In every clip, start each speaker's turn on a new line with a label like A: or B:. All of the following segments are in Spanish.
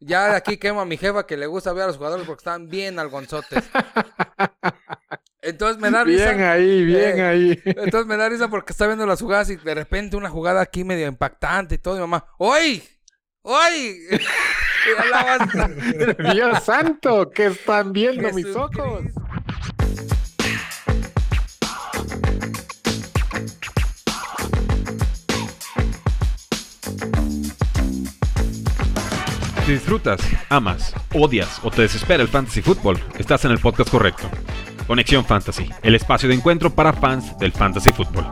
A: Ya de aquí quemo a mi jefa que le gusta ver a los jugadores porque están bien algonzotes. Entonces me da risa.
B: Bien ahí, bien
A: Eh,
B: ahí.
A: Entonces me da risa porque está viendo las jugadas y de repente una jugada aquí medio impactante y todo. Y mamá, ¡Oy! ¡Oy!
B: Dios santo, que están viendo mis
A: Jesucristo.
B: ojos.
C: Disfrutas, amas, odias o te desespera el fantasy fútbol, estás en el podcast correcto. Conexión Fantasy, el espacio de encuentro para fans del fantasy fútbol.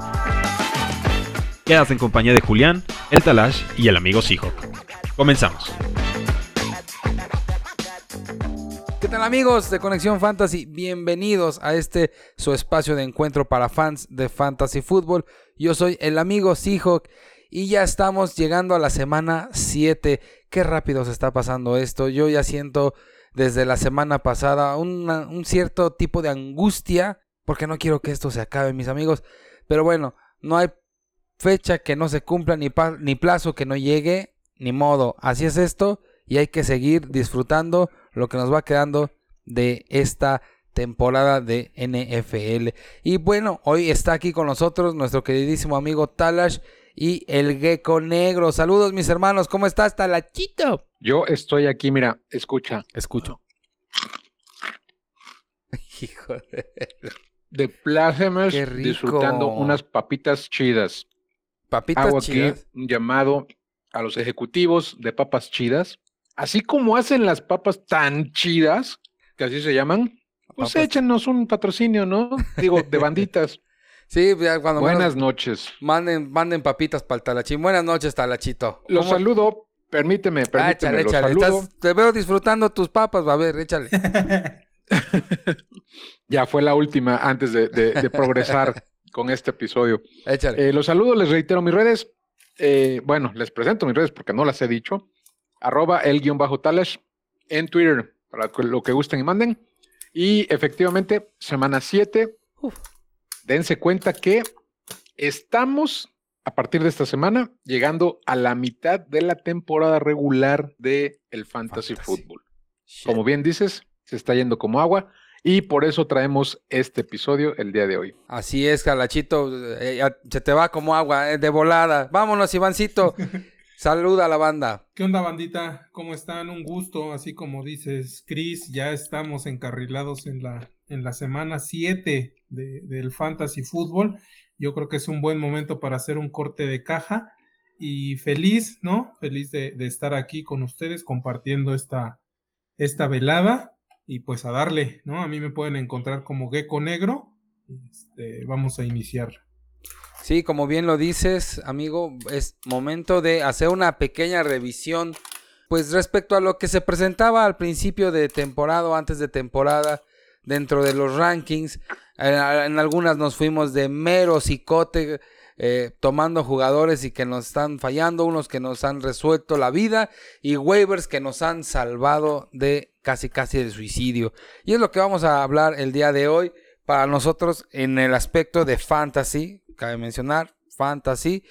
C: Quedas en compañía de Julián, el Talash y el amigo Seahawk. Comenzamos.
A: ¿Qué tal amigos de Conexión Fantasy? Bienvenidos a este su espacio de encuentro para fans de Fantasy Fútbol. Yo soy el amigo Seahawk y ya estamos llegando a la semana 7. Qué rápido se está pasando esto. Yo ya siento desde la semana pasada un cierto tipo de angustia porque no quiero que esto se acabe, mis amigos. Pero bueno, no hay fecha que no se cumpla ni, ni plazo que no llegue, ni modo. Así es esto y hay que seguir disfrutando lo que nos va quedando de esta temporada de NFL. Y bueno, hoy está aquí con nosotros nuestro queridísimo amigo Talash y el gecko negro. Saludos mis hermanos, ¿cómo estás Talachito?
B: Yo estoy aquí, mira, escucha.
A: Escucho. Hijo de...
B: De plácemes, disfrutando unas papitas chidas.
A: Papitas
B: Hago aquí un llamado a los ejecutivos de papas chidas. Así como hacen las papas tan chidas, que así se llaman, pues
A: Papas-
B: échenos un patrocinio, ¿no? Digo, de banditas.
A: Sí, cuando
B: Buenas
A: menos
B: noches.
A: manden, manden papitas para el Talachín. Buenas noches, Talachito.
B: Los
A: ¿Cómo-
B: saludo, permíteme,
A: Ah,
B: permíteme,
A: échale,
B: los
A: échale.
B: saludo.
A: Estás- te veo disfrutando tus papas, va a ver, échale.
B: Ya fue la última antes de, de- de progresar con este episodio.
A: Échale.
B: Eh, los saludo, les reitero mis redes. Eh, bueno, les presento mis redes porque no las he dicho. Arroba el guion bajo tales en Twitter para lo que gusten y manden. Y efectivamente, semana 7. Dense cuenta que estamos a partir de esta semana llegando a la mitad de la temporada regular de el Fantasy,
A: Fantasy.
B: Football. Como bien dices, se está yendo como agua y por eso traemos este episodio el día de hoy.
A: Así es, Calachito. eh, ya se te va como agua, eh, de volada. Vámonos, Ivancito. Saluda a la banda.
D: ¿Qué onda, bandita? ¿Cómo están? Un gusto, así como dices, Chris, ya estamos encarrilados en la, en la semana 7 de, del Fantasy Fútbol. Yo creo que es un buen momento para hacer un corte de caja y feliz, ¿no? Feliz de, estar aquí con ustedes compartiendo esta, esta velada y pues a darle, ¿no? A mí me pueden encontrar como Gecko Negro. Este, vamos a iniciar.
A: Sí, como bien lo dices, amigo, es momento de hacer una pequeña revisión, pues respecto a lo que se presentaba al principio de temporada antes de temporada dentro de los rankings. En, algunas nos fuimos de mero cicote, eh, tomando jugadores y que nos están fallando, unos que nos han resuelto la vida y waivers que nos han salvado de casi casi el suicidio. Y es lo que vamos a hablar el día de hoy para nosotros en el aspecto de fantasy, cabe mencionar, fantasy,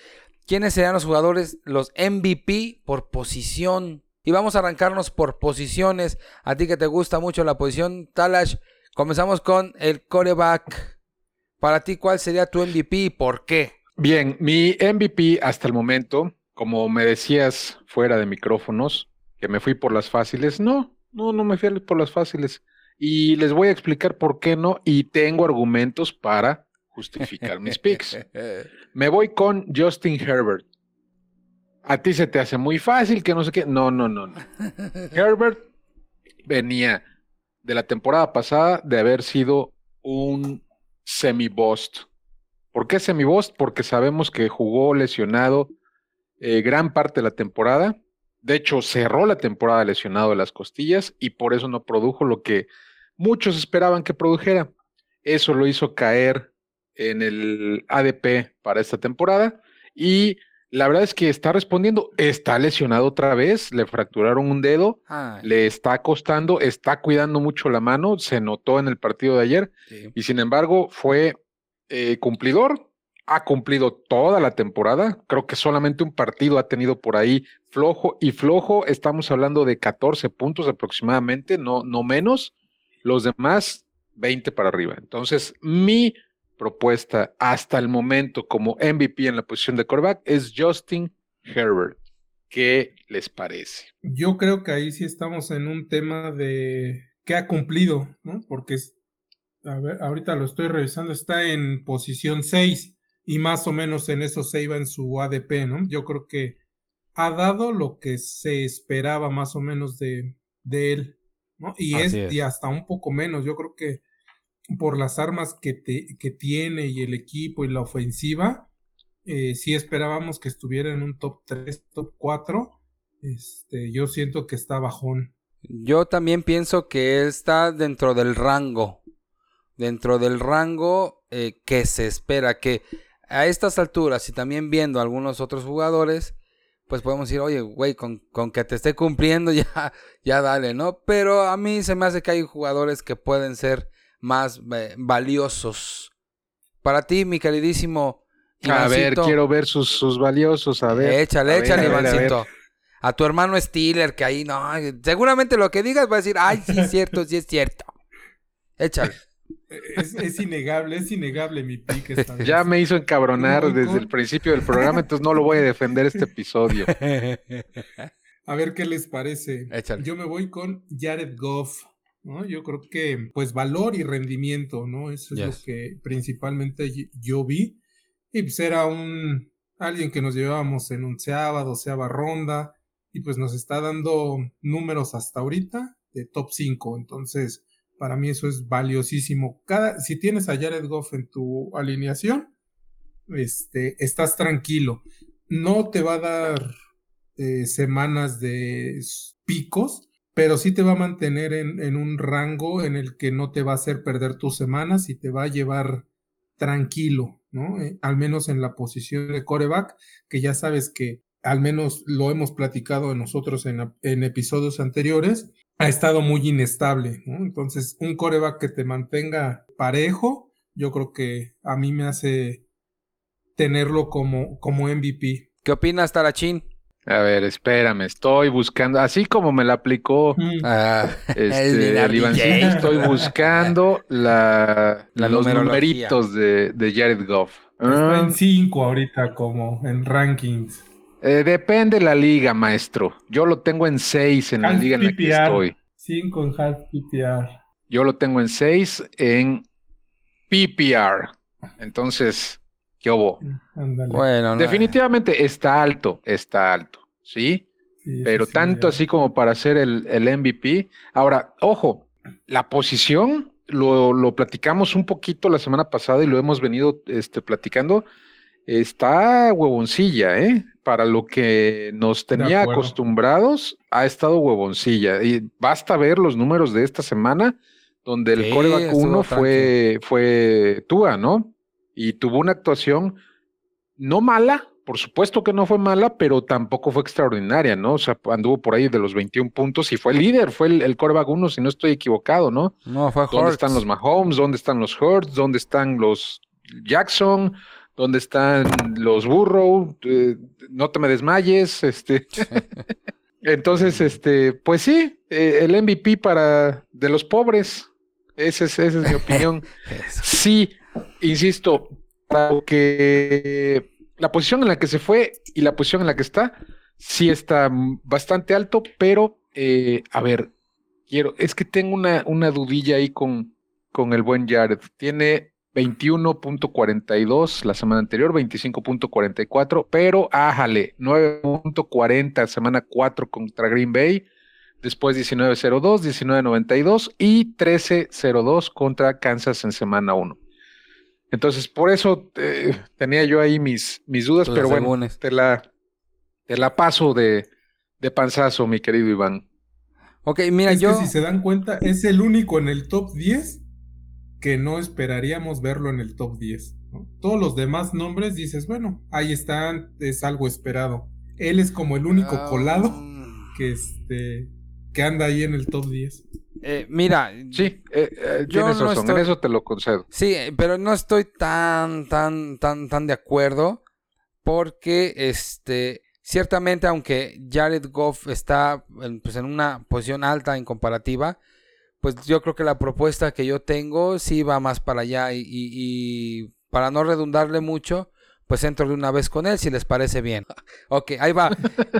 A: quiénes serían los jugadores, los MVP por posición. Y vamos a arrancarnos por posiciones. A ti que te gusta mucho la posición, Talash, comenzamos con el coreback. Para ti, ¿cuál sería tu MVP y por qué?
B: Bien, mi MVP hasta el momento, como me decías fuera de micrófonos, que me fui por las fáciles, no, no, no me fui por las fáciles. Y les voy a explicar por qué no, y tengo argumentos para justificar mis picks. Me voy con Justin Herbert. A ti se te hace muy fácil, que no sé qué. No, no, no, no. Herbert venía de la temporada pasada de haber sido un semi-bost. ¿Por qué semi-bost? Porque sabemos que jugó lesionado eh, gran parte de la temporada. De hecho, cerró la temporada lesionado de las costillas y por eso no produjo lo que muchos esperaban que produjera. Eso lo hizo caer en el ADP para esta temporada y la verdad es que está respondiendo, está lesionado otra vez, le fracturaron un dedo,
A: Ay,
B: le está costando, está cuidando mucho la mano, se notó en el partido de ayer
A: sí.
B: y sin embargo fue eh, cumplidor, ha cumplido toda la temporada. Creo que solamente un partido ha tenido por ahí flojo y flojo. Estamos hablando de 14 puntos aproximadamente, no, no menos. Los demás, 20 para arriba. Entonces, mi propuesta hasta el momento como MVP en la posición de quarterback es Justin Herbert. ¿Qué les parece?
D: Yo creo que ahí sí estamos en un tema de qué ha cumplido, ¿no? Porque a ver, ahorita lo estoy revisando, está en posición 6 y más o menos en eso se iba en su ADP, ¿no? Yo creo que ha dado lo que se esperaba más o menos de, de él, ¿no? Y, es, y hasta un poco menos, yo creo que por las armas que, te, que tiene y el equipo y la ofensiva, eh, sí esperábamos que estuviera en un top 3, top 4. Este, yo siento que está bajón.
A: Yo también pienso que está dentro del rango. Dentro del rango eh, que se espera. Que a estas alturas y también viendo a algunos otros jugadores, pues podemos decir, oye, güey, con, con, que te esté cumpliendo ya, ya dale, ¿no? Pero a mí se me hace que hay jugadores que pueden ser más eh, valiosos. Para ti, mi queridísimo.
B: a ver, quiero ver sus, sus valiosos, a ver.
A: Échale, échale, Ivancito. A, tu hermano Stiller, que ahí no. Seguramente lo que digas va a decir, ay, sí es cierto, sí es cierto. Échale.
D: Es, innegable, es innegable mi pique.
B: Ya me hizo encabronar desde el principio del programa, entonces no lo voy a defender este episodio.
D: A ver qué les parece. Yo me voy con Jared Goff. ¿No? Yo creo que, pues, valor y rendimiento, ¿no? Eso es lo que principalmente yo vi. Y pues era un alguien que nos llevábamos en onceava, doceava ronda, y pues nos está dando números hasta ahorita de top 5. Entonces, para mí eso es valiosísimo. Cada, si tienes a Jared Goff en tu alineación, este, estás tranquilo. No te va a dar eh, semanas de picos, pero sí te va a mantener en, un rango en el que no te va a hacer perder tus semanas y te va a llevar tranquilo, ¿no? Eh, al menos en la posición de coreback, que ya sabes que al menos lo hemos platicado nosotros en, episodios anteriores, ha estado muy inestable. ¿no? Entonces, un coreback que te mantenga parejo, yo creo que a mí me hace tenerlo como, como MVP.
A: ¿Qué opinas, Tarachín?
B: A ver, espérame, estoy buscando, así como me la aplicó mm. ah, este, el, estoy buscando la, los numeritos de, de, Jared Goff.
D: Está en 5 ah. ahorita como en rankings.
B: Eh, depende la liga, maestro. Yo lo tengo en 6 en la liga en la que estoy.
D: 5 en half PPR.
B: Yo lo tengo en 6 en PPR. Entonces, ¿qué hubo? Bueno, definitivamente está alto, está alto, ¿sí? Pero tanto así como para ser el, el, MVP. Ahora, ojo, la posición lo, lo, platicamos un poquito la semana pasada y lo hemos venido este, platicando está huevoncilla, ¿eh? Para lo que nos tenía acostumbrados, ha estado huevoncilla. Y basta ver los números de esta semana, donde el coreback 1 fue, fue Tua, ¿no? Y tuvo una actuación no mala, por supuesto que no fue mala, pero tampoco fue extraordinaria, ¿no? O sea, anduvo por ahí de los 21 puntos y fue el líder, fue el, el coreback 1, si no estoy equivocado, ¿no?
A: No, fue
B: ¿Dónde están los Mahomes? ¿Dónde están los Hurts? ¿Dónde están los Jackson? ¿Dónde están los Burrow? Eh, no te me desmayes, este. Entonces, este, pues sí, eh, el MVP para de los pobres. Esa es, esa es mi opinión. sí, insisto, que la posición en la que se fue y la posición en la que está, sí está bastante alto, pero eh, a ver, quiero, es que tengo una, una dudilla ahí con, con el buen Jared. Tiene 21.42 la semana anterior, 25.44, pero ájale, 9.40 semana 4 contra Green Bay, después 19.02, 19.92 y 13.02 contra Kansas en semana 1. Entonces, por eso eh, tenía yo ahí mis, mis dudas, pero bueno, te la, te la paso de, de panzazo, mi querido Iván.
A: Ok, mira, yo.
D: si se dan cuenta, es el único en el top 10 que no esperaríamos verlo en el top 10. Todos los demás nombres dices, bueno, ahí están, es algo esperado. Él es como el único ah, colado que, este, que anda ahí en el top 10.
A: Eh, mira,
B: sí, eh, eh, tienes razón, en eso te lo concedo.
A: Sí, pero no estoy tan, tan, tan, tan de acuerdo porque, este, ciertamente, aunque Jared Goff está pues, en una posición alta en comparativa, pues yo creo que la propuesta que yo tengo sí va más para allá y, para no redundarle mucho, pues entro de una vez con él si les parece bien. ok, ahí va.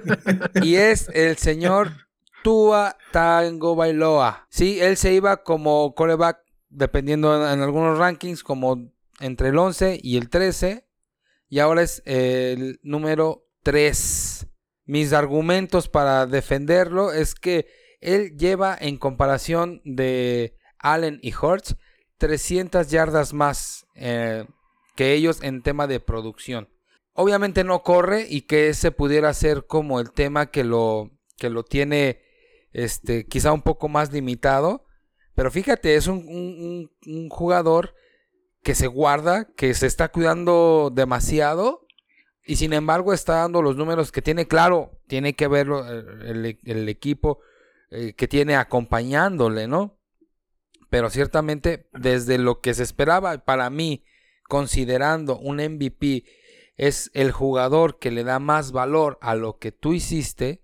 A: y es el señor Tua Tango Bailoa. Sí, él se iba como coreback, dependiendo en, algunos rankings, como entre el 11 y el 13. Y ahora es el número 3. Mis argumentos para defenderlo es que él lleva en comparación de Allen y Hurts 300 yardas más eh, que ellos en tema de producción. Obviamente no corre y que ese pudiera ser como el tema que lo, que lo tiene este, quizá un poco más limitado. Pero fíjate, es un, jugador que se guarda, que se está cuidando demasiado y sin embargo está dando los números que tiene. Claro, tiene que verlo el, equipo eh, que tiene acompañándole, ¿no? Pero ciertamente desde lo que se esperaba, para mí, considerando un MVP es el jugador que le da más valor a lo que tú hiciste,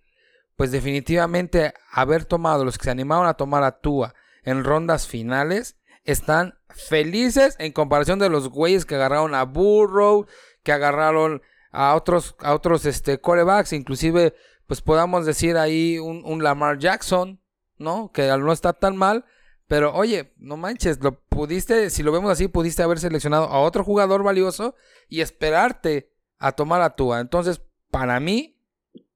A: pues definitivamente haber tomado los que se animaron a tomar a Tua en rondas finales están felices en comparación de los güeyes que agarraron a Burrow, que agarraron a otros a otros este corebacks, inclusive pues podamos decir ahí un, Lamar Jackson, ¿no? Que no está tan mal, pero oye, no manches, lo pudiste, si lo vemos así, pudiste haber seleccionado a otro jugador valioso y esperarte a tomar a Tua. Entonces, para mí,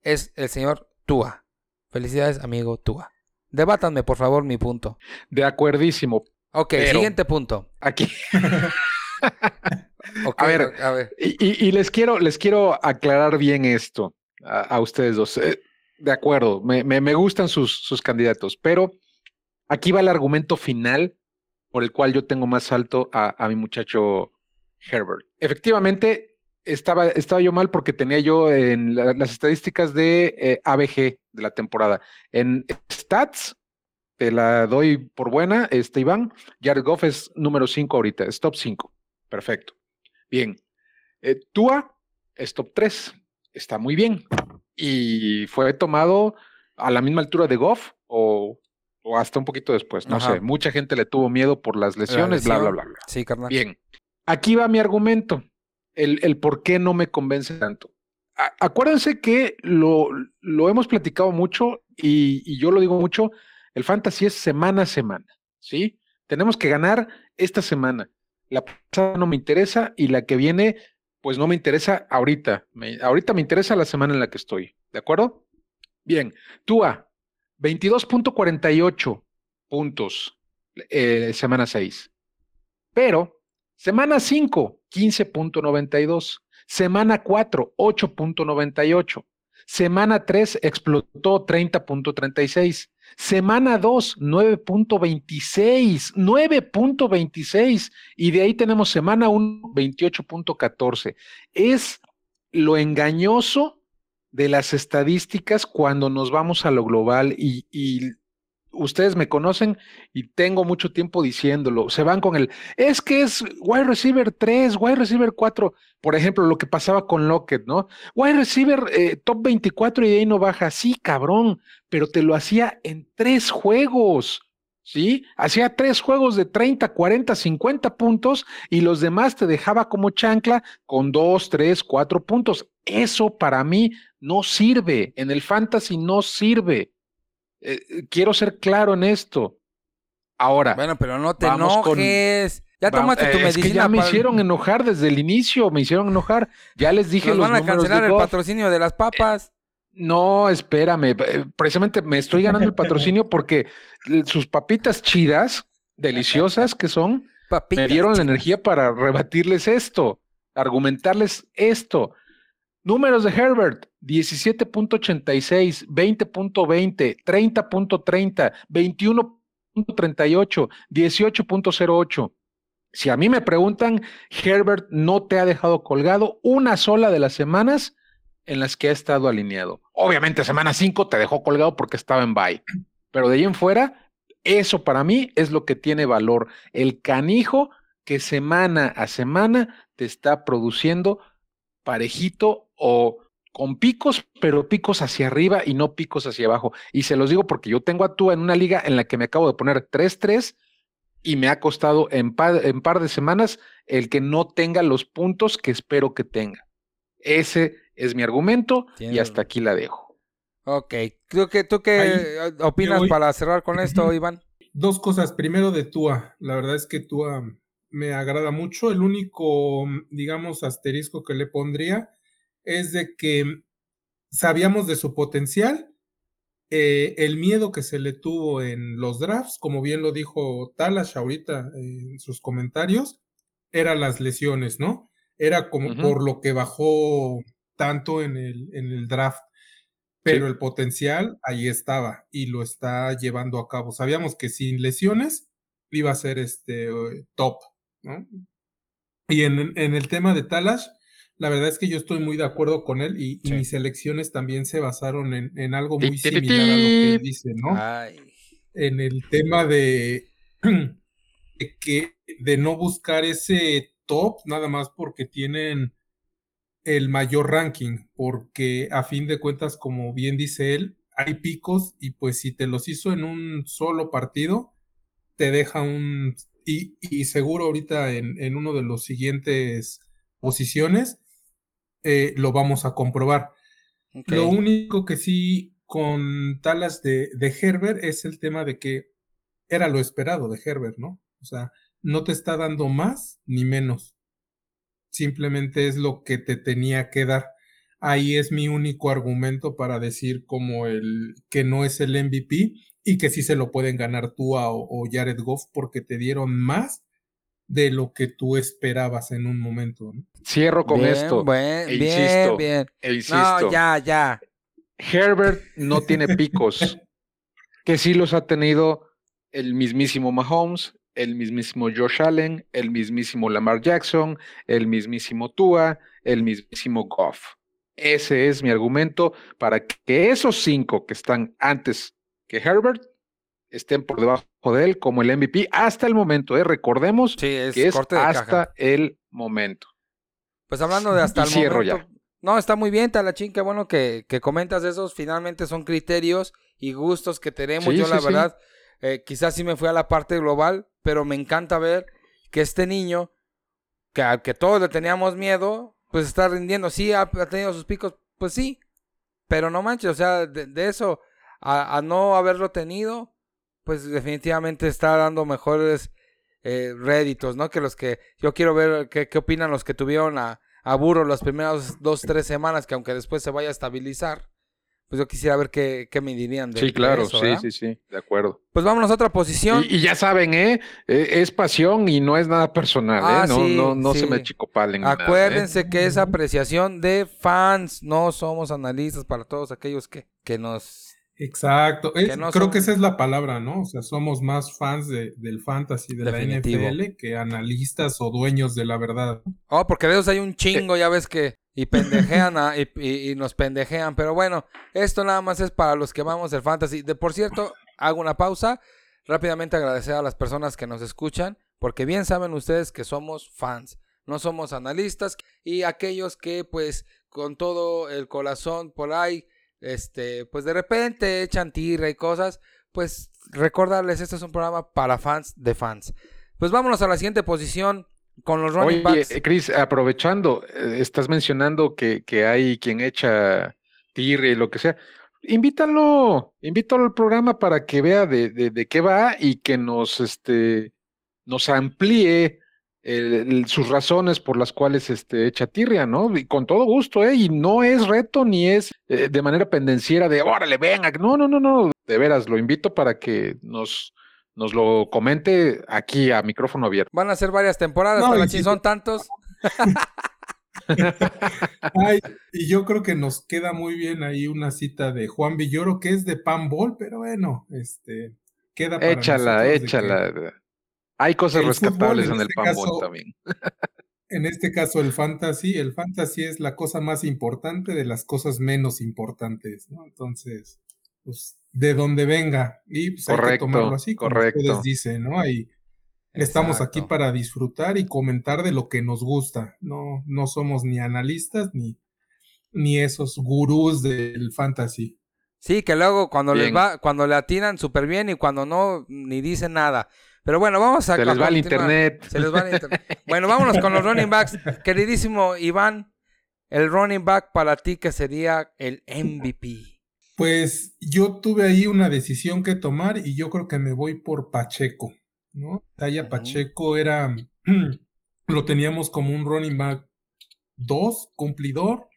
A: es el señor Tua. Felicidades, amigo Tua. Debátanme, por favor, mi punto.
B: De acuerdísimo.
A: Ok, siguiente punto.
B: Aquí. a, ver, a ver, y, les quiero, les quiero aclarar bien esto a, ustedes dos. Eh, de acuerdo, me, me, gustan sus, sus, candidatos, pero aquí va el argumento final por el cual yo tengo más alto a, a mi muchacho Herbert. Efectivamente, estaba, estaba yo mal porque tenía yo en las estadísticas de eh, ABG de la temporada. En stats, te la doy por buena, este Iván. Jared Goff es número 5 ahorita, es top 5. Perfecto. Bien. Eh, Tua es top 3 está muy bien. Y fue tomado a la misma altura de Goff o, hasta un poquito después, no sé. Mucha gente le tuvo miedo por las lesiones, bla, bla, bla, bla.
A: Sí, carnal.
B: Bien. Aquí va mi argumento, el, el por qué no me convence tanto. acuérdense que lo, lo, hemos platicado mucho y, y yo lo digo mucho, el fantasy es semana a semana, ¿sí? Tenemos que ganar esta semana. La pasada no me interesa y la que viene pues no me interesa ahorita. ahorita me interesa la semana en la que estoy. ¿De acuerdo? Bien. Tua, 22.48 puntos eh, semana 6. Pero semana 5, 15.92. Semana 4, 8.98. Semana 3 explotó 30.36. Semana 2, 9.26, 9.26. Y de ahí tenemos semana 1, 28.14. Es lo engañoso de las estadísticas cuando nos vamos a lo global y, y ustedes me conocen y tengo mucho tiempo diciéndolo. Se van con el, es que es wide receiver 3, wide receiver 4. Por ejemplo, lo que pasaba con Lockett, ¿no? Wide receiver eh, top 24 y de ahí no baja. Sí, cabrón, pero te lo hacía en tres juegos. ¿Sí? Hacía tres juegos de 30, 40, 50 puntos y los demás te dejaba como chancla con dos, tres, cuatro puntos. Eso para mí no sirve. En el fantasy no sirve. Eh, eh, quiero ser claro en esto. Ahora.
A: Bueno, pero no te enojes. ya tomaste tu medicina.
B: Es que ya me hicieron enojar desde el inicio, me hicieron enojar. Ya les dije Nos
A: los van a cancelar el patrocinio de las papas.
B: no, espérame. Eh, precisamente me estoy ganando el patrocinio porque sus papitas chidas, deliciosas que son, me dieron la energía para rebatirles esto, argumentarles esto. Números de Herbert, 17.86, 20.20, 30.30, 21.38, 18.08. Si a mí me preguntan, Herbert no te ha dejado colgado una sola de las semanas en las que ha estado alineado. Obviamente, semana 5 te dejó colgado porque estaba en bye. Pero de ahí en fuera, Eso para mí es lo que tiene valor. El canijo que semana a semana te está produciendo parejito o con picos, pero picos hacia arriba y no picos hacia abajo. Y se los digo porque yo tengo a Tua en una liga en la que me acabo de poner 3-3 y me ha costado en par, en par de semanas el que no tenga los puntos que espero que tenga. Ese es mi argumento y hasta aquí la dejo.
A: Ok, creo que tú qué opinas para cerrar con esto, Iván.
D: Dos cosas. Primero de Tua. La verdad es que Tua me agrada mucho. El único, digamos, asterisco que le pondría es de que sabíamos de su potencial, eh, el miedo que se le tuvo en los drafts, como bien lo dijo Talash ahorita en sus comentarios, eran las lesiones, ¿no? Era como por lo que bajó tanto en el, en el draft. Pero el potencial ahí estaba y lo está llevando a cabo. Sabíamos que sin lesiones iba a ser este top, ¿no? Y en, en el tema de Talash, la verdad es que yo estoy muy de acuerdo con él y, mis elecciones también se basaron en, algo muy similar a lo que él dice, ¿no? En el tema de, que, de no buscar ese top nada más porque tienen el mayor ranking, porque a fin de cuentas, como bien dice él, hay picos y pues si te los hizo en un solo partido, te deja un... Y, y seguro ahorita en, en uno de los siguientes posiciones, eh, lo vamos a comprobar. Lo único que sí con Talas de, de Herbert es el tema de que era lo esperado de Herbert, ¿no? O sea, no te está dando más ni menos. Simplemente es lo que te tenía que dar. Ahí es mi único argumento para decir como el que no es el MVP y que sí se lo pueden ganar tú o, o Jared Goff porque te dieron más de lo que tú esperabas en un momento.
B: Cierro con esto.
A: e insisto, bien,
B: E No,
A: ya, ya.
B: Herbert no tiene picos, que sí los ha tenido el mismísimo Mahomes, el mismísimo Josh Allen, el mismísimo Lamar Jackson, el mismísimo Tua, el mismísimo Goff. Ese es mi argumento para que esos cinco que están antes que Herbert estén por debajo de él como el MVP hasta el momento. ¿eh? Recordemos que es hasta el momento.
A: Pues hablando de hasta el momento. No, está muy bien, Talachín, qué bueno que, que, comentas esos. Finalmente son criterios y gustos que tenemos. Yo, la verdad, eh, quizás sí me fui a la parte global, pero me encanta ver que este niño, que al que todos le teníamos miedo, pues está rindiendo. Sí, ha, tenido sus picos, pues sí, pero no manches, o sea, de, eso a, no haberlo tenido, pues definitivamente está dando mejores eh, réditos, ¿no? Que los que yo quiero ver qué, qué opinan los que tuvieron a, a Burro las primeras dos, tres semanas, que aunque después se vaya a estabilizar, pues yo quisiera ver qué, qué me dirían de
B: Sí, claro, sí, sí, sí, de acuerdo.
A: Pues vámonos a otra posición.
B: Y, ya saben, ¿eh? ¿eh? Es pasión y no es nada personal, ¿eh? Ah, no, no, no se me chicopalen.
A: ¿eh? Acuérdense que es apreciación de fans, no somos analistas para todos aquellos que, que nos
D: Exacto, creo que esa es la palabra, ¿no? O sea, somos más fans de, del fantasy de la NFL que analistas o dueños de la verdad.
A: Oh, porque de esos hay un chingo, ya ves que y pendejean y, nos pendejean, pero bueno, esto nada más es para los que vamos el fantasy. De por cierto, hago una pausa, rápidamente agradecer a las personas que nos escuchan, porque bien saben ustedes que somos fans, no somos analistas y aquellos que pues con todo el corazón por ahí este, pues de repente echan tira y cosas, pues recordarles, este es un programa para fans de fans. Pues vámonos a la siguiente posición con los running Oye,
B: backs. Chris, aprovechando, eh, estás mencionando que, que hay quien echa tira y lo que sea. Invítalo, invítalo al programa para que vea de, de, de qué va y que nos, este, nos amplíe sus razones por las cuales este, echa tirria, ¿no? Y con todo gusto, ¿eh? Y no es reto ni es eh, de manera pendenciera de, órale, venga, no, no, no, no, de veras, lo invito para que nos, nos lo comente aquí a micrófono abierto.
A: Van a ser varias temporadas, pero si son tantos.
D: y yo creo que nos queda muy bien ahí una cita de Juan Villoro que es de Panbol, pero bueno, este queda
B: para Échala, échala. Hay cosas rescatables en, el este también.
D: En este caso, el fantasy, el fantasy es la cosa más importante de las cosas menos importantes, ¿no? Entonces, pues de donde venga. Y pues hay que tomarlo así, como
B: correcto.
D: ustedes dicen, ¿no? Estamos aquí para disfrutar y comentar de lo que nos gusta. No, no somos ni analistas ni, ni esos gurús del fantasy.
A: Sí, que luego cuando les va, cuando le atinan súper bien y cuando no, ni dicen nada. Pero bueno, vamos a
B: Se les va el internet.
A: Se les va el internet. Bueno, vámonos con los running backs. Queridísimo Iván, el running back para ti que sería el MVP.
D: Pues yo tuve ahí una decisión que tomar y yo creo que me voy por Pacheco, ¿no? Taya. Pacheco era, lo teníamos como un running back 2, cumplidor,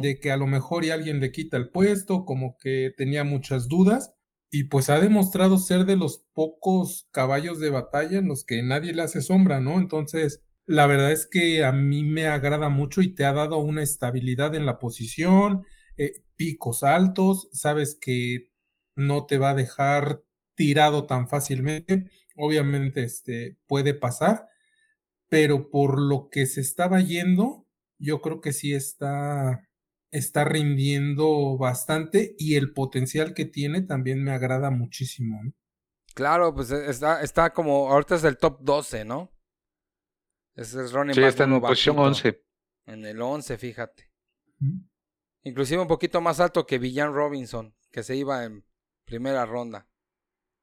D: de que a lo mejor y alguien le quita el puesto, como que tenía muchas dudas y pues ha demostrado ser de los pocos caballos de batalla en los que nadie le hace sombra, ¿no? Entonces, la verdad es que a mí me agrada mucho y te ha dado una estabilidad en la posición, eh, picos altos, sabes que no te va a dejar tirado tan fácilmente, obviamente este puede pasar, pero por lo que se estaba yendo, yo creo que sí está está rindiendo bastante y el potencial que tiene también me agrada muchísimo. ¿no?
A: Claro, pues eh, está, está como, ahorita es el top 12, ¿no? Ese es running
B: Sí,
A: back
B: está en posición
A: bajito.
B: 11.
A: En el 11, fíjate.
D: Ujú.
A: Inclusive un poquito más alto que Villan Robinson, que se iba en primera ronda.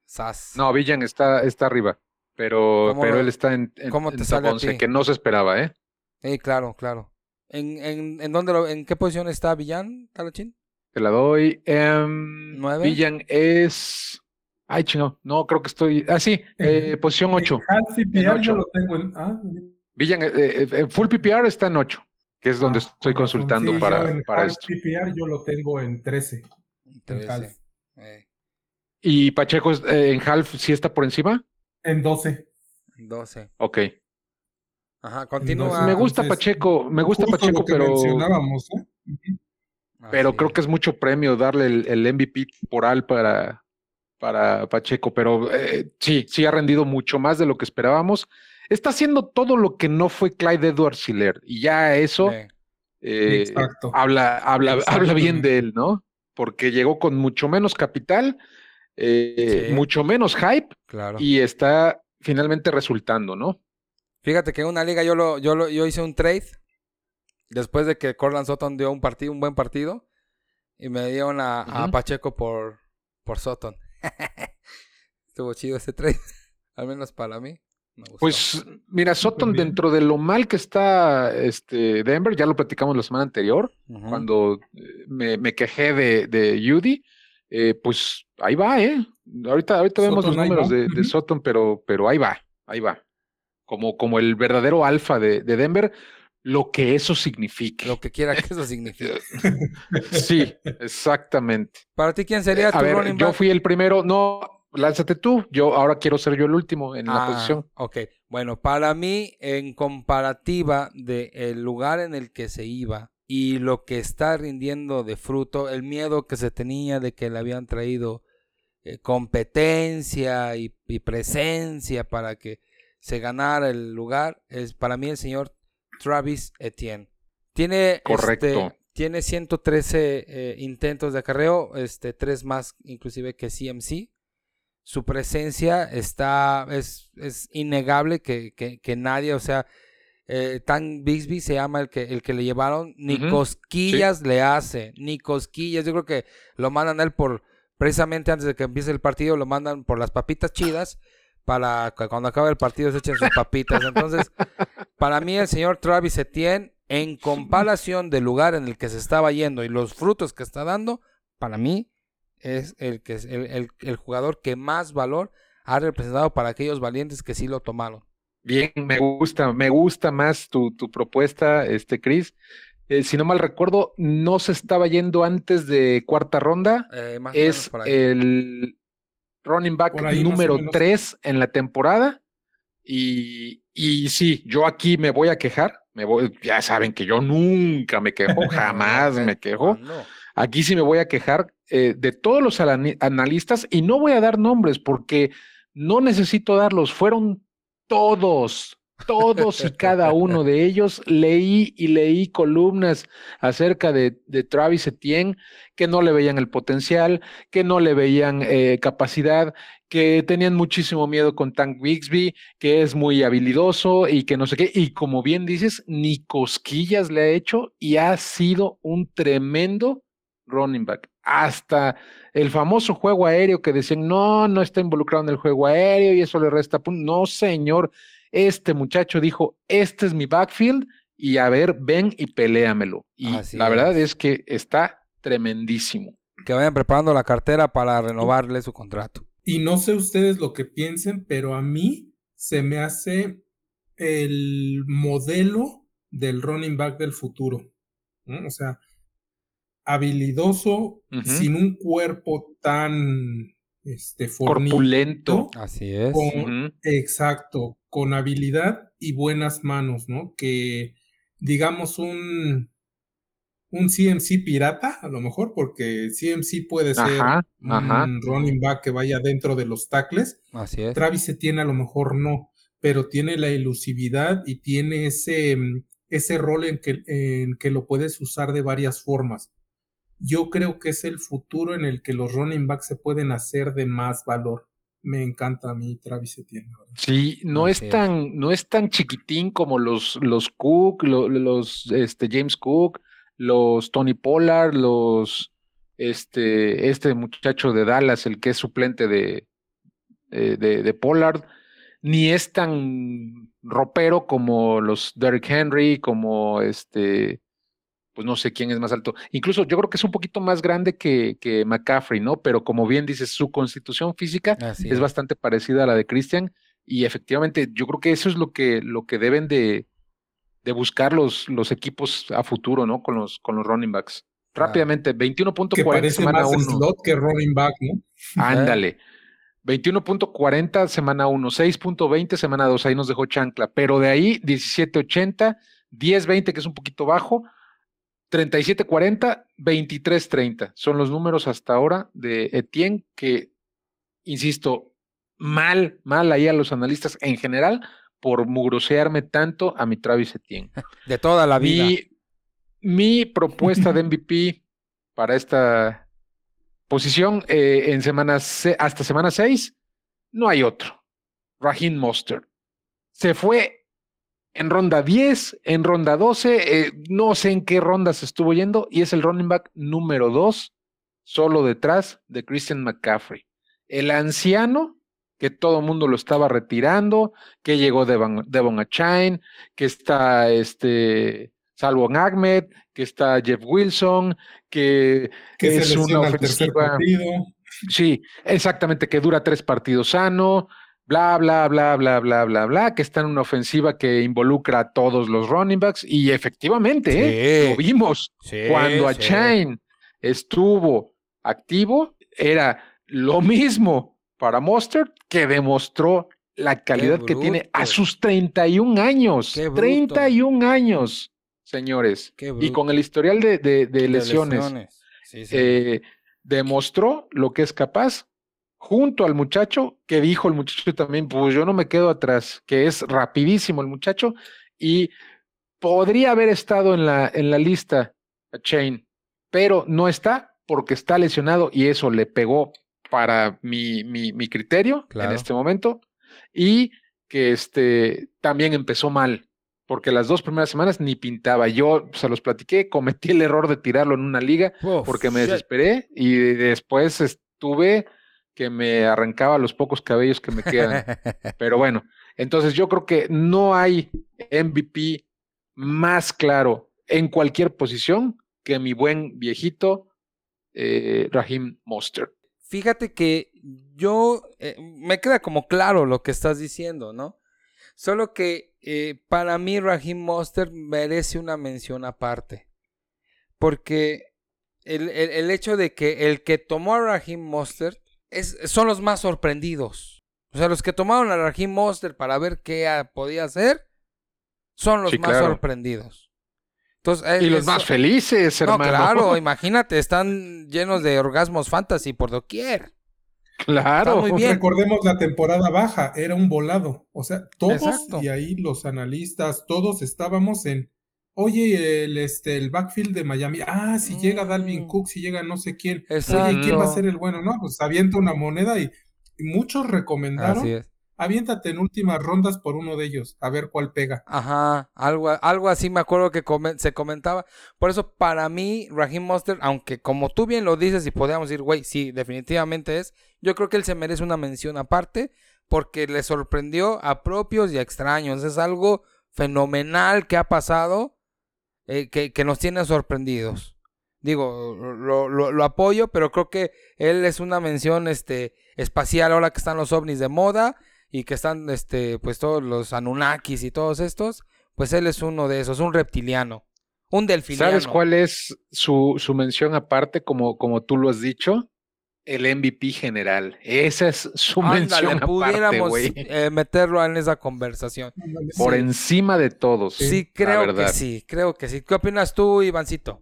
A: Sas.
B: No, Villan está, está arriba. Pero,
A: ¿Cómo
B: pero él está en, en,
A: cómo
B: en
A: te
B: top
A: sale a
B: 11,
A: ti?
B: que no se esperaba, ¿eh?
A: Sí, claro, claro. ¿En, en, en, dónde lo- en qué posición está Villan, Talachín?
B: Te la doy. Em,
A: ¿Nueve?
B: Villan es. Ay, chingo. No, creo que estoy. Ah, sí, eh, posición 8.
D: En half PPR yo lo tengo en. Ah,
B: Villan, eh, eh, eh, full PPR está en 8, que es donde
D: ah,
B: estoy consultando
D: Sí,
B: para,
D: en
B: para
D: half
B: esto.
D: PPR yo lo tengo en 13.
A: Trece.
D: half.
A: Eh,
B: ¿Y Pacheco eh, en half sí está por encima?
D: En 12.
A: 12.
B: Ok.
A: Ajá,
D: Entonces,
A: continúa.
B: me gusta
D: entonces,
B: Pacheco, me gusta Pacheco,
D: lo que
B: pero,
D: mencionábamos, ¿eh?
B: Pero
A: Así
B: creo que es mucho premio darle el, el MVP temporal para, para Pacheco. Pero eh, sí, sí ha rendido mucho más de lo que esperábamos. Está haciendo todo lo que no fue Clyde Edwards Hiller. Y ya eso
A: Eh,
B: eh, habla, habla, habla bien de él, ¿no? Porque llegó con mucho menos capital, eh,
A: Sí.
B: mucho menos hype
A: claro.
B: y está finalmente resultando, ¿no?
A: Fíjate que en una liga yo lo, yo lo, yo hice un trade después de que Corland Sutton dio un partido, un buen partido, y me dieron a. Pacheco por, por Sutton. Estuvo chido ese trade, al menos para mí. me gustó.
B: Pues mira, Sutton dentro de lo mal que está este Denver, ya lo platicamos la semana anterior, cuando eh, me, me quejé de, de Judy, eh, pues ahí va, ¿eh? Ahorita, ahorita vemos los números de, de. Sutton, pero, pero ahí va, ahí va. Como, como el verdadero alfa de, de Denver, lo que eso significa.
A: Lo que quiera que eso signifique.
B: Sí, exactamente.
A: Para ti, ¿quién sería
B: A
A: tu
B: ver,
A: running
B: yo fui el primero, no, lánzate tú, yo ahora quiero ser yo el último en la
A: Ah,
B: posición.
A: Ok, bueno, para mí, en comparativa del lugar en el que se iba y lo que está rindiendo de fruto, el miedo que se tenía de que le habían traído eh, competencia y, y presencia para que se ganara el lugar, es para mí el señor Travis Etienne. Tiene,
B: Correcto.
A: este, tiene 113 eh, intentos de acarreo, este, tres más inclusive que CMC su presencia está, es, es innegable que, que, que nadie, o sea, eh, Tan Bixby se llama el que, el que le llevaron, ni cosquillas le hace, ni cosquillas, yo creo que lo mandan a él por, precisamente antes de que empiece el partido, lo mandan por las papitas chidas, para que cuando acabe el partido se echen sus papitas, entonces, para mí el señor Travis Etienne, en comparación del lugar en el que se estaba yendo y los frutos que está dando, para mí es el, que es el, el- el jugador que más valor ha representado para aquellos valientes que sí lo tomaron.
B: Bien, me gusta, me gusta más tu, tu propuesta, este Chris. Eh, si no mal recuerdo, no se estaba yendo antes de cuarta ronda.
A: Eh, más
B: Es el running back número
D: menos.
B: 3 en la temporada. Y, y sí, yo aquí me voy a quejar. Me voy, ya saben que yo nunca me quejo, jamás me quejo. Aquí sí me voy a quejar eh, de todos los analistas y no voy a dar nombres porque no necesito darlos. Fueron todos, todos y cada uno de ellos. Leí y leí columnas acerca de, Travis Etienne que no le veían el potencial, que no le veían eh, capacidad, que tenían muchísimo miedo con Tank Bixby, que es muy habilidoso y que no sé qué. Y como bien dices, ni cosquillas le ha hecho y ha sido un tremendo running back. Hasta el famoso juego aéreo que decían, no, no está involucrado en el juego aéreo y eso le resta. No, señor, este muchacho dijo, este es mi backfield y a ver, ven y peleamelo. Y la verdad es que está tremendísimo.
A: Que vayan preparando la cartera para renovarle su contrato.
D: Y no sé ustedes lo que piensen, pero a mí se me hace el modelo del running back del futuro. O sea, habilidoso, sin un cuerpo tan este,
B: corpulento.
A: Así es.
D: Exacto, con habilidad y buenas manos, ¿no? Que digamos un un CMC pirata, a lo mejor, porque CMC puede ser un running back que vaya dentro de los tackles.
A: Así es.
D: Travis se tiene a lo mejor no, pero tiene la elusividad y tiene ese, ese rol en que, en que lo puedes usar de varias formas. Yo creo que es el futuro en el que los running backs se pueden hacer de más valor. Me encanta a mí Travis Etienne.
B: Sí, no es, tan, no es tan chiquitín como los, los Cook, los, este, James Cook, los Tony Pollard, los este, este muchacho de Dallas, el que es suplente de, eh, de, de, Pollard, ni es tan ropero como los Derrick Henry, como este, pues no sé quién es más alto. Incluso yo creo que es un poquito más grande que, que McCaffrey, ¿no? Pero como bien dices, su constitución física es, bastante parecida a la de Christian. Y efectivamente, yo creo que eso es lo que, lo que deben de, de buscar los, los equipos a futuro, ¿no? Con los, con los running backs. Rápidamente, 21.40
D: semana 1. slot que running back, ¿no?
B: Ándale. 21.40 semana 1, 6.20 semana 2, ahí nos dejó chancla, pero de ahí 17.80, 10.20 que es un poquito bajo, 37.40, 23.30. Son los números hasta ahora de Etienne que, insisto, mal, mal ahí a los analistas en general, por mugrosearme tanto a mi Travis Etienne.
A: De toda la vida.
B: Mi, propuesta de MVP para esta posición eh, en semanas hasta semana 6, no hay otro. Raheem Monster. Se fue en ronda 10, en ronda 12, eh, no sé en qué ronda se estuvo yendo, y es el running back número 2, solo detrás de Christian McCaffrey. El anciano que todo el mundo lo estaba retirando, que llegó Devon, Devon Achain, que está este Salvo Ahmed, que está Jeff Wilson, que, es una ofensiva. Sí, exactamente, que dura tres partidos sano, bla, bla, bla, bla, bla, bla, bla, que está en una ofensiva que involucra a todos los running backs. Y efectivamente, ¿eh? lo vimos. Cuando Achain estuvo activo, era lo mismo para Mostert, que demostró la calidad que tiene a sus 31 años. 31 años, señores. Y con el historial de, lesiones, eh, demostró lo que es capaz junto al muchacho, que dijo el muchacho también, pues yo no me quedo atrás, que es rapidísimo el muchacho y podría haber estado en la, en la lista a Chain, pero no está porque está lesionado y eso le pegó para mi, mi, criterio en este momento y que este, también empezó mal, porque las dos primeras semanas ni pintaba. Yo se los platiqué, cometí el error de tirarlo en una liga porque me desesperé y después estuve que me arrancaba los pocos cabellos que me quedan. Pero bueno, entonces yo creo que no hay MVP más claro en cualquier posición que mi buen viejito eh, Raheem Mostert
A: fíjate que yo eh, me queda como claro lo que estás diciendo, ¿no? Solo que eh, para mí Raheem Monster merece una mención aparte. Porque el, hecho de que el que tomó a Raheem Monster es, son los más sorprendidos. O sea, los que tomaron a Raheem Monster para ver qué podía hacer son los más sorprendidos
B: y los más felices, hermano.
A: No, claro, imagínate, están llenos de orgasmos fantasy por doquier.
B: Claro.
A: Está muy bien.
D: Recordemos la temporada baja, era un volado. O sea, todos
A: Exacto.
D: y ahí los analistas, todos estábamos en, oye, el, este, el backfield de Miami, ah, si llega Dalvin
A: Mm.
D: Cook, si llega no sé quién,
A: Exacto.
D: oye, ¿quién va a ser el bueno? No, pues avienta una moneda y, y muchos recomendaron,
A: Así es.
D: aviéntate en últimas rondas por uno de ellos, a ver cuál pega.
A: Ajá, algo, algo así me acuerdo que se comentaba. Por eso, para mí, Raheem Monster, aunque como tú bien lo dices y podríamos decir, güey, sí, definitivamente es, yo creo que él se merece una mención aparte porque le sorprendió a propios y a extraños. Es algo fenomenal que ha pasado eh, que, que nos tiene sorprendidos. Digo, lo, lo- lo apoyo, pero creo que él es una mención este, espacial ahora que están los ovnis de moda y que están este pues todos los Anunnakis y todos estos, pues él es uno de esos, un reptiliano, un delfiniano.
B: ¿Sabes cuál es su, su mención aparte, como, como tú lo has dicho? El MVP general. Esa es su mención
A: Ándale,
B: aparte,
A: pudiéramos eh, meterlo en esa conversación.
B: Por
A: sí.
B: encima de todos.
A: Sí,
B: la
A: creo que sí, creo que sí. ¿Qué opinas tú, Ivancito?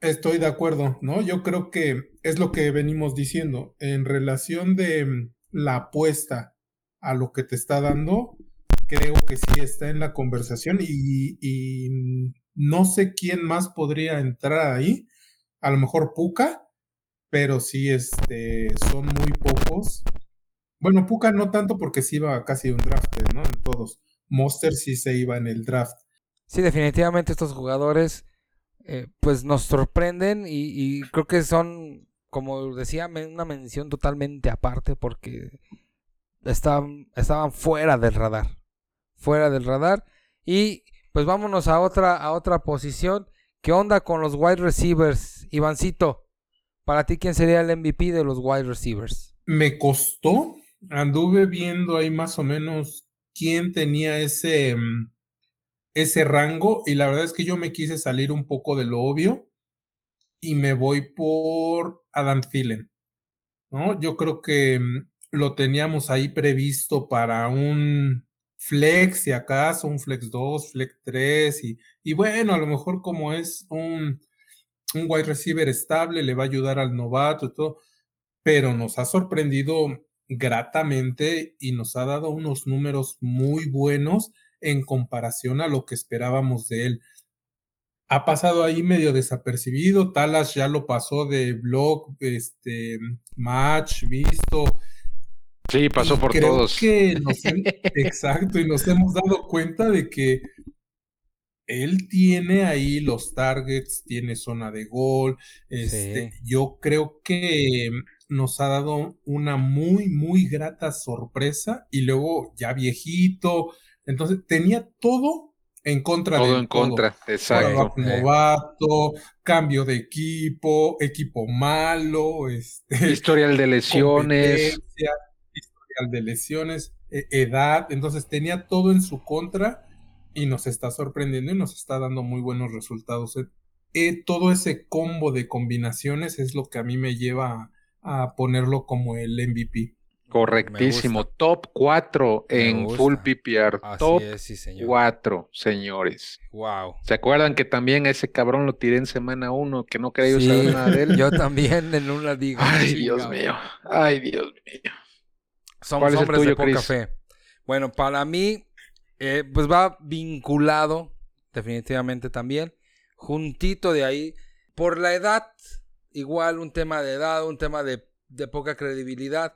D: Estoy de acuerdo, ¿no? Yo creo que es lo que venimos diciendo. En relación de mm, la apuesta a lo que te está dando, creo que sí está en la conversación y, y, mm, no sé quién más podría entrar ahí. A lo mejor Puka, pero sí, este, son muy pocos. Bueno, Puka no tanto porque sí iba casi un draft, ¿no? En todos. Monster sí se iba en el draft.
A: Sí, definitivamente estos jugadores eh, pues nos sorprenden y, y creo que son, como decía, una mención totalmente aparte porque estaban, estaban fuera del radar. Fuera del radar. Y pues vámonos a otra, a otra posición. ¿Qué onda con los wide receivers? Ivancito, para ti, ¿quién sería el MVP de los wide receivers?
D: Me costó, anduve viendo ahí más o menos quién tenía ese, mm, ese rango y la verdad es que yo me quise salir un poco de lo obvio y me voy por Adam Thielen, ¿no? Yo creo que mm, lo teníamos ahí previsto para un flex, si acaso, un flex 2, flex 3 y, y bueno, a lo mejor como es un, un wide receiver estable, le va a ayudar al novato y todo pero nos ha sorprendido gratamente y nos ha dado unos números muy buenos en comparación a lo que esperábamos de él. Ha pasado ahí medio desapercibido, Talas ya lo pasó de blog, este, match, visto.
B: Sí, pasó
D: y
B: por
D: creo
B: todos.
D: que nos hem- exacto, y nos hemos dado cuenta de que él tiene ahí los targets, tiene zona de gol. Este,
A: Sí.
D: Yo creo que nos ha dado una muy, muy grata sorpresa y luego ya viejito. Entonces tenía todo en contra de
B: Todo en contra, exacto.
A: Eh.
D: novato, cambio de equipo, equipo malo, este,
B: Historial de lesiones.
D: historial de lesiones, e- edad, entonces tenía todo en su contra y nos está sorprendiendo y nos está dando muy buenos resultados. Eh, eh, todo ese combo de combinaciones es lo que a mí me lleva a, a ponerlo como el MVP.
B: Correctísimo. Top 4
A: Me
B: en
A: gusta.
B: full PPR.
A: Así
B: Top
A: es, sí, señor.
B: 4, señores.
A: Wow.
B: ¿Se acuerdan que también a ese cabrón lo tiré en semana 1? Que no quería yo
A: Sí,
B: saber nada de él.
A: yo también en una digo.
B: Ay, Dios mío. Ay, Dios mío.
A: Somos
B: ¿Cuál es el
A: hombres de poca
B: Chris?
A: fe. Bueno, para mí, eh, pues va vinculado, definitivamente también, juntito de ahí, por la edad, igual un tema de edad, un tema de, de poca credibilidad.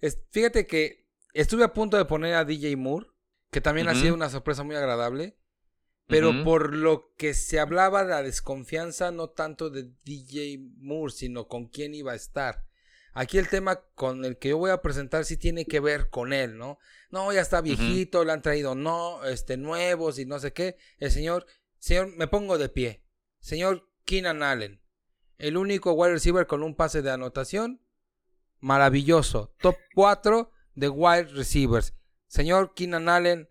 A: Es- fíjate que estuve a punto de poner a DJ Moore, que también ha sido una sorpresa muy agradable, pero por lo que se hablaba de la desconfianza, no tanto de DJ Moore, sino con quién iba a estar. Aquí el tema con el que yo voy a presentar sí tiene que ver con él, ¿no? No, ya está viejito, le han traído no, este, nuevos y no sé qué. El señor, señor, me pongo de pie. Señor Keenan Allen, el único wide receiver con un pase de anotación, maravilloso. Top 4 de wide receivers. Señor Keenan Allen,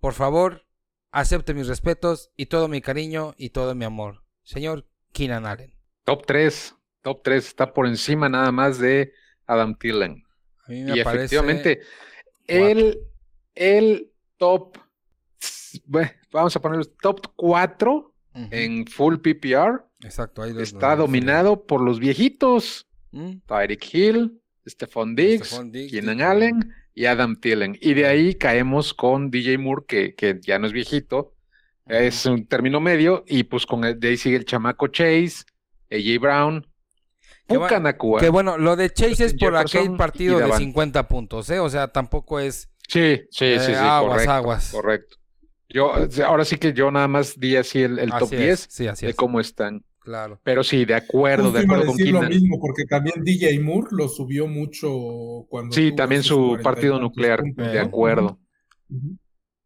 A: por favor, acepte mis respetos y todo mi cariño y todo mi amor. Señor Keenan Allen.
B: Top 3. Top 3. Está por encima nada más de Adam Thielen.
A: A mí me
B: Y efectivamente, el, el top, bueno, vamos a ponerlo, top 4
A: Ujú.
B: en full PPR
A: Exacto, ahí
B: está
A: los-
B: dominado por los viejitos.
A: ¿Mm?
B: Tyreek Hill, Stephon Diggs,
A: Stephon Diggs,
B: Keenan. Allen y Adam Thielen. Y de ahí caemos con DJ Moore, que, que ya no es viejito, es un término medio, y pues con el, de ahí sigue el chamaco Chase, AJ Brown,
A: Que bueno, lo de Chase es por
B: Jefferson
A: aquel partido de
B: Davante.
A: 50 puntos, ¿eh? O sea, tampoco es
B: Sí, sí,
A: eh,
B: sí, sí,
A: aguas,
B: correcto,
A: aguas.
B: correcto. Yo, ahora sí que yo nada más di así el, el top
A: es,
B: 10
A: Sí, así
B: de
A: es.
B: cómo están.
A: Claro.
B: Pero sí, de acuerdo, de acuerdo con
D: decir lo mismo, porque también DJ Moore lo subió mucho cuando.
B: Sí, también su
D: 40 y
B: partido nuclear,
D: puntos,
B: de acuerdo.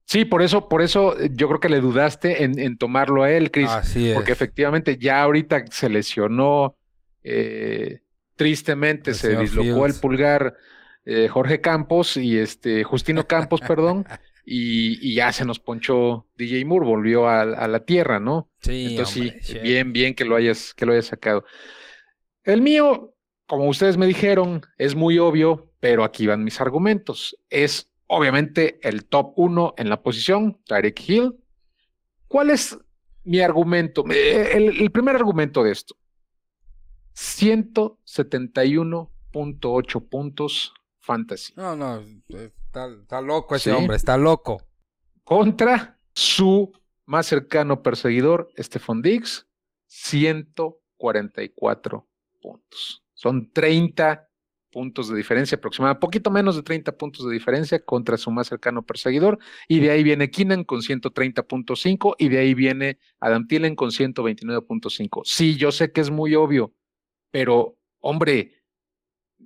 B: Sí, por eso, por eso eh, yo creo que le dudaste en, en tomarlo a él, Chris,
A: Así es.
B: porque efectivamente ya ahorita se lesionó, eh, tristemente se dislocó el pulgar eh, Jorge Campos y este Justino Campos, perdón, y, y ya se nos ponchó DJ Moore, volvió a, a la tierra, ¿no?
A: Sí,
B: Entonces
A: hombre,
B: sí, bien, bien que lo hayas, que lo hayas sacado. El mío, como ustedes me dijeron, es muy obvio, pero aquí van mis argumentos. Es obviamente el top uno en la posición, Tyreek Hill. ¿Cuál es mi argumento? Eh, El, el primer argumento de esto. 171.8 puntos fantasy
A: No, no, está, está loco ese
B: Sí.
A: hombre, está loco.
B: contra su más cercano perseguidor, Stephon Diggs, 144 puntos. Son 30 puntos de diferencia aproximadamente, poquito menos de 30 puntos de diferencia contra su más cercano perseguidor. Y de ahí viene Keenan con 130.5 y de ahí viene Adam Thielen con 129.5. Sí, yo sé que es muy obvio, pero hombre,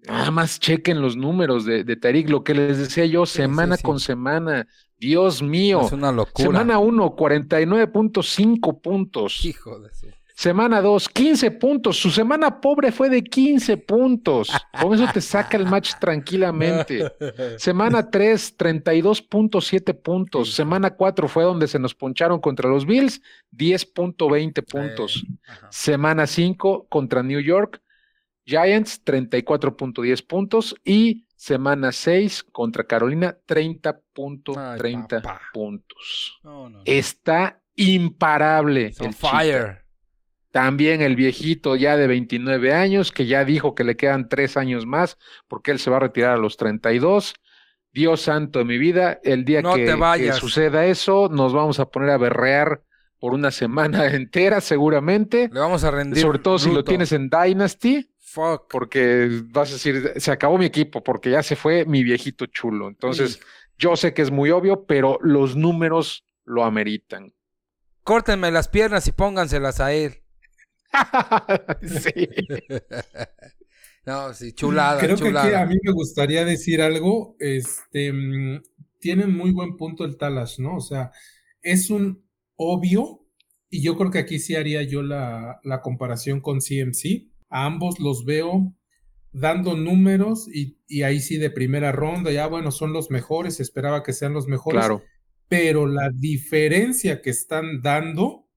B: nada más chequen los números de, de Tariq, lo que les decía yo, semana
A: sí, sí.
B: con semana. Dios mío.
A: Es una locura.
B: Semana 1, 49.5 puntos.
A: Hijo de.
B: Semana 2, 15 puntos. Su semana pobre fue de 15 puntos. Con eso te saca el match tranquilamente. Semana 3, 32.7 puntos. Semana 4 fue donde se nos poncharon contra los Bills, 10.20 puntos. Semana 5 contra New York, Giants, 34.10 puntos. Y semana 6 contra Carolina, 30.30
A: Ay, papá.
B: puntos.
A: No, no, no.
B: Está imparable. El
A: fire.
B: También el viejito ya de 29 años, que ya dijo que le quedan tres años más, porque él se va a retirar a los 32. Dios santo de mi vida, el día
A: No
B: que, suceda eso, nos vamos a poner a berrear por una semana entera, seguramente.
A: Le vamos a rendir.
B: Sobre todo si lo tienes en Dynasty,
A: Fuck.
B: porque vas a decir, se acabó mi equipo, porque ya se fue mi viejito chulo. Entonces, yo sé que es muy obvio, pero los números lo ameritan.
A: Córtenme las piernas y pónganselas a él.
B: sí.
A: no, sí, chulada,
D: Creo que aquí a mí me gustaría decir algo. Este tienen muy buen punto el Talash, ¿no? O sea, es un obvio, y yo creo que aquí sí haría yo la, la comparación con CMC. A ambos los veo dando números y, y ahí sí de primera ronda, ya bueno, son los mejores, esperaba que sean los mejores,
B: Claro.
D: pero la diferencia que están dando,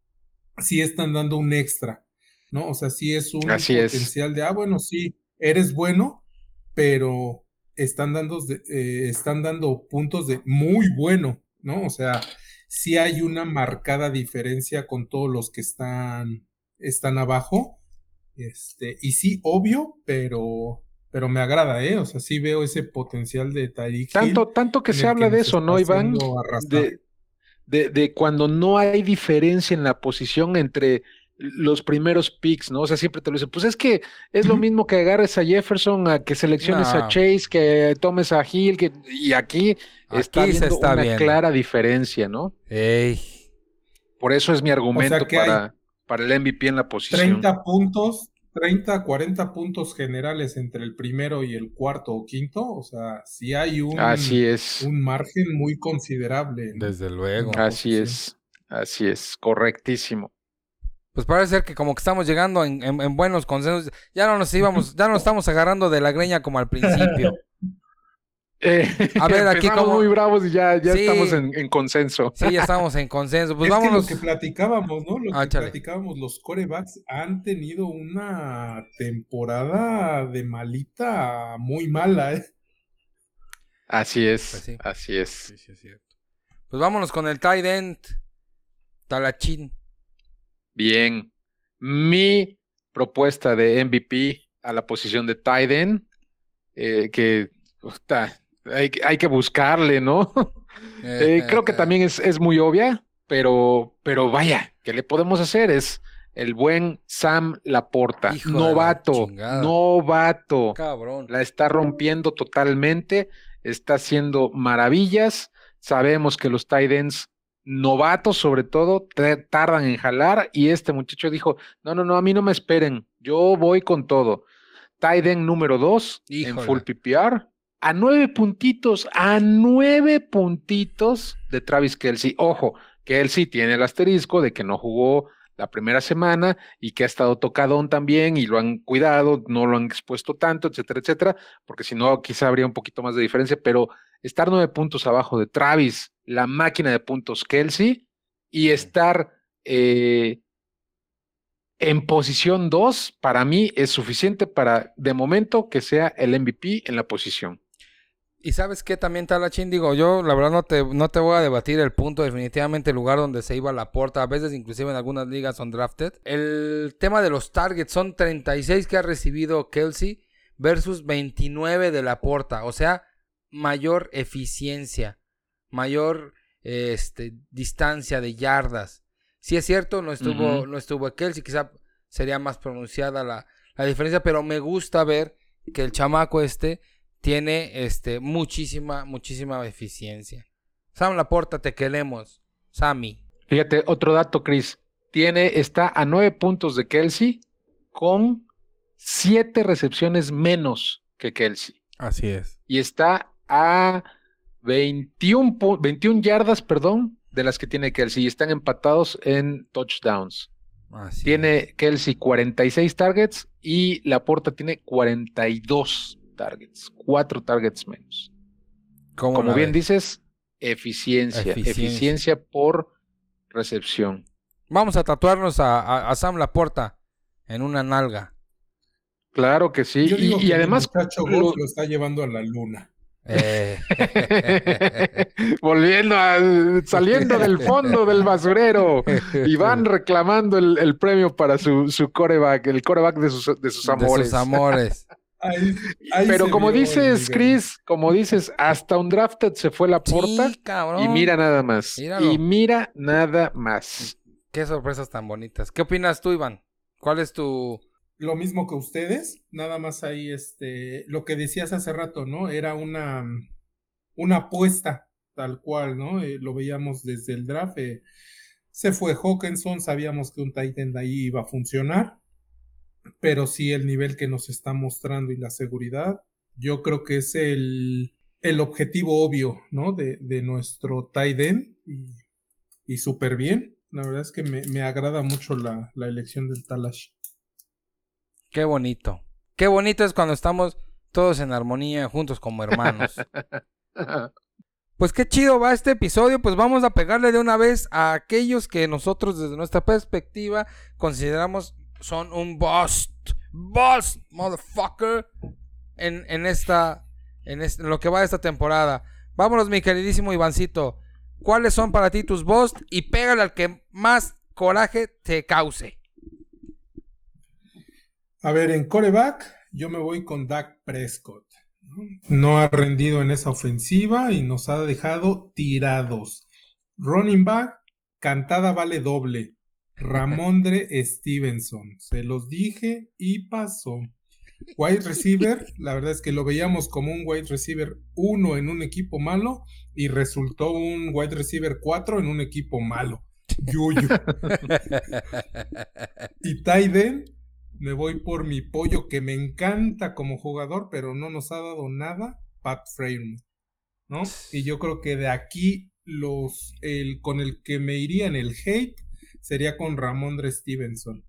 D: sí están dando un extra, ¿no? O sea, sí es un
B: Así es.
D: potencial de, ah, bueno, sí, eres bueno, pero están dando, eh, están dando puntos de muy bueno, ¿no? O sea, sí hay una marcada diferencia con todos los que están, están abajo. Este, y sí, obvio, pero, pero me agrada, ¿eh? O sea, sí veo ese potencial de Hill
B: Tanto, tanto que se habla de eso, ¿no, Iván? de, de cuando no hay diferencia en la posición entre los primeros picks, ¿no? O sea, siempre te lo dicen, pues es que es lo mismo que agarres a Jefferson, a que selecciones a. Chase, que tomes a Hill, que, y aquí, está
A: se
B: una
A: viendo.
B: clara diferencia, ¿no?
A: Ey.
B: Por eso es mi argumento para, para el MVP en la posición.
D: 30 puntos, 30, 40 puntos generales entre el primero y el cuarto o quinto. O sea, sí hay un,
B: Así es,
D: un margen muy considerable. ¿no?
A: Desde luego.
B: Así
D: sí.
B: es, así es, correctísimo.
A: Pues parece ser que como que estamos llegando en, en- en buenos consensos. Ya no nos íbamos, ya no nos estamos agarrando de la greña como al principio.
B: Eh,
A: A ver, aquí como-
B: muy bravos y ya, ya
A: Sí.
B: estamos en, en consenso.
A: Sí, ya estamos en consenso. Pues
D: es
A: vámonos.
D: que lo que platicábamos, ¿no? Lo
A: Ah,
D: que platicábamos, los corebacks han tenido una temporada de malita muy mala, ¿eh?
B: Así es,
A: Pues sí.
B: así es.
A: Sí, sí, es cierto. Pues vámonos con el tight end. Talachín.
B: Bien. Mi propuesta de MVP a la posición de end eh, que hay, hay, que buscarle, ¿no? Eh, creo que también es, es, muy obvia, pero, pero vaya, ¿qué le podemos hacer? Es el buen Sam Laporta, novato, novato.
A: Cabrón.
B: La está rompiendo totalmente, está haciendo maravillas. Sabemos que los Titans novatos sobre todo tardan en jalar y este muchacho dijo, no, no, no, a mí no me esperen, yo voy con todo. Tiden número dos en full PPR, a nueve puntitos, a nueve puntitos de Travis Kelsey. Ojo, Kelsey tiene el asterisco de que no jugó la primera semana y que ha estado tocadón también y lo han cuidado, no lo han expuesto tanto, etcétera, etcétera, porque si no, quizá habría un poquito más de diferencia, pero estar nueve puntos abajo de Travis, la máquina de puntos Kelsey, y estar eh, en posición dos, para mí es suficiente para, de momento, que sea el MVP en la posición.
A: Y sabes qué también Talachín, digo, yo la verdad no te, no te voy a debatir el punto, definitivamente el lugar donde se iba la puerta, a veces inclusive en algunas ligas son drafted. El tema de los targets son 36 que ha recibido Kelsey versus 29 de la puerta, o sea, mayor eficiencia, mayor este, distancia de yardas. Si es cierto, no estuvo, no estuvo Kelsey, quizá sería más pronunciada la, la, diferencia, pero me gusta ver que el chamaco este tiene este, muchísima, muchísima eficiencia. Sam Laporta, te queremos. Sammy.
B: Fíjate, otro dato, Chris. Tiene, está a nueve puntos de Kelsey con siete recepciones menos que Kelsey.
A: Así es.
B: Y está a 21, 21 yardas, perdón, de las que tiene Kelsey. Y están empatados en touchdowns. tiene Kelsey 46 targets y Laporta tiene 42 targets, cuatro targets menos. Como bien dices, eficiencia, eficiencia, por recepción.
A: Vamos a tatuarnos a, Sam Laporta en una nalga.
B: Claro que sí. y, además
D: lo... está llevando a la luna. Eh.
B: Volviendo a, saliendo del fondo del basurero y van reclamando el, premio para su, su coreback, el coreback de sus, de sus amores. De sus
A: amores.
B: Pero como dices, Chris, como dices, hasta un drafted se fue la puerta. y mira nada más. Y mira nada más.
A: Qué sorpresas tan bonitas. ¿Qué opinas tú, Iván? ¿Cuál es tu.
D: Lo mismo que ustedes, nada más ahí, este, lo que decías hace rato, ¿no? Era una, una apuesta, tal cual, ¿no? Eh, lo veíamos desde el draft. Eh, se fue Hawkinson, sabíamos que un Titan de ahí iba a funcionar pero sí el nivel que nos está mostrando y la seguridad, yo creo que es el, el objetivo obvio, ¿no? De, de nuestro tight end y, y súper bien. La verdad es que me, me agrada mucho la, la, elección del Talash.
A: Qué bonito. Qué bonito es cuando estamos todos en armonía, juntos como hermanos. Pues qué chido va este episodio, pues vamos a pegarle de una vez a aquellos que nosotros desde nuestra perspectiva consideramos son un boss. Boss, motherfucker. En, en esta. En, lo que va esta temporada. Vámonos, mi queridísimo Ivancito. ¿Cuáles son para ti tus boss? Y pégale al que más coraje te cause.
D: A ver, en coreback, yo me voy con Dak Prescott. No ha rendido en esa ofensiva y nos ha dejado tirados. Running back, cantada vale doble. Ramondre Stevenson. Se los dije y pasó. Wide receiver, la verdad es que lo veíamos como un wide receiver 1 en un equipo malo y resultó un wide receiver 4 en un equipo malo. Yuyu. y Tyden, me voy por mi pollo que me encanta como jugador, pero no nos ha dado nada, Pat Frame. ¿No? Y yo creo que de aquí los el con el que me iría en el hate sería con Ramondre Stevenson,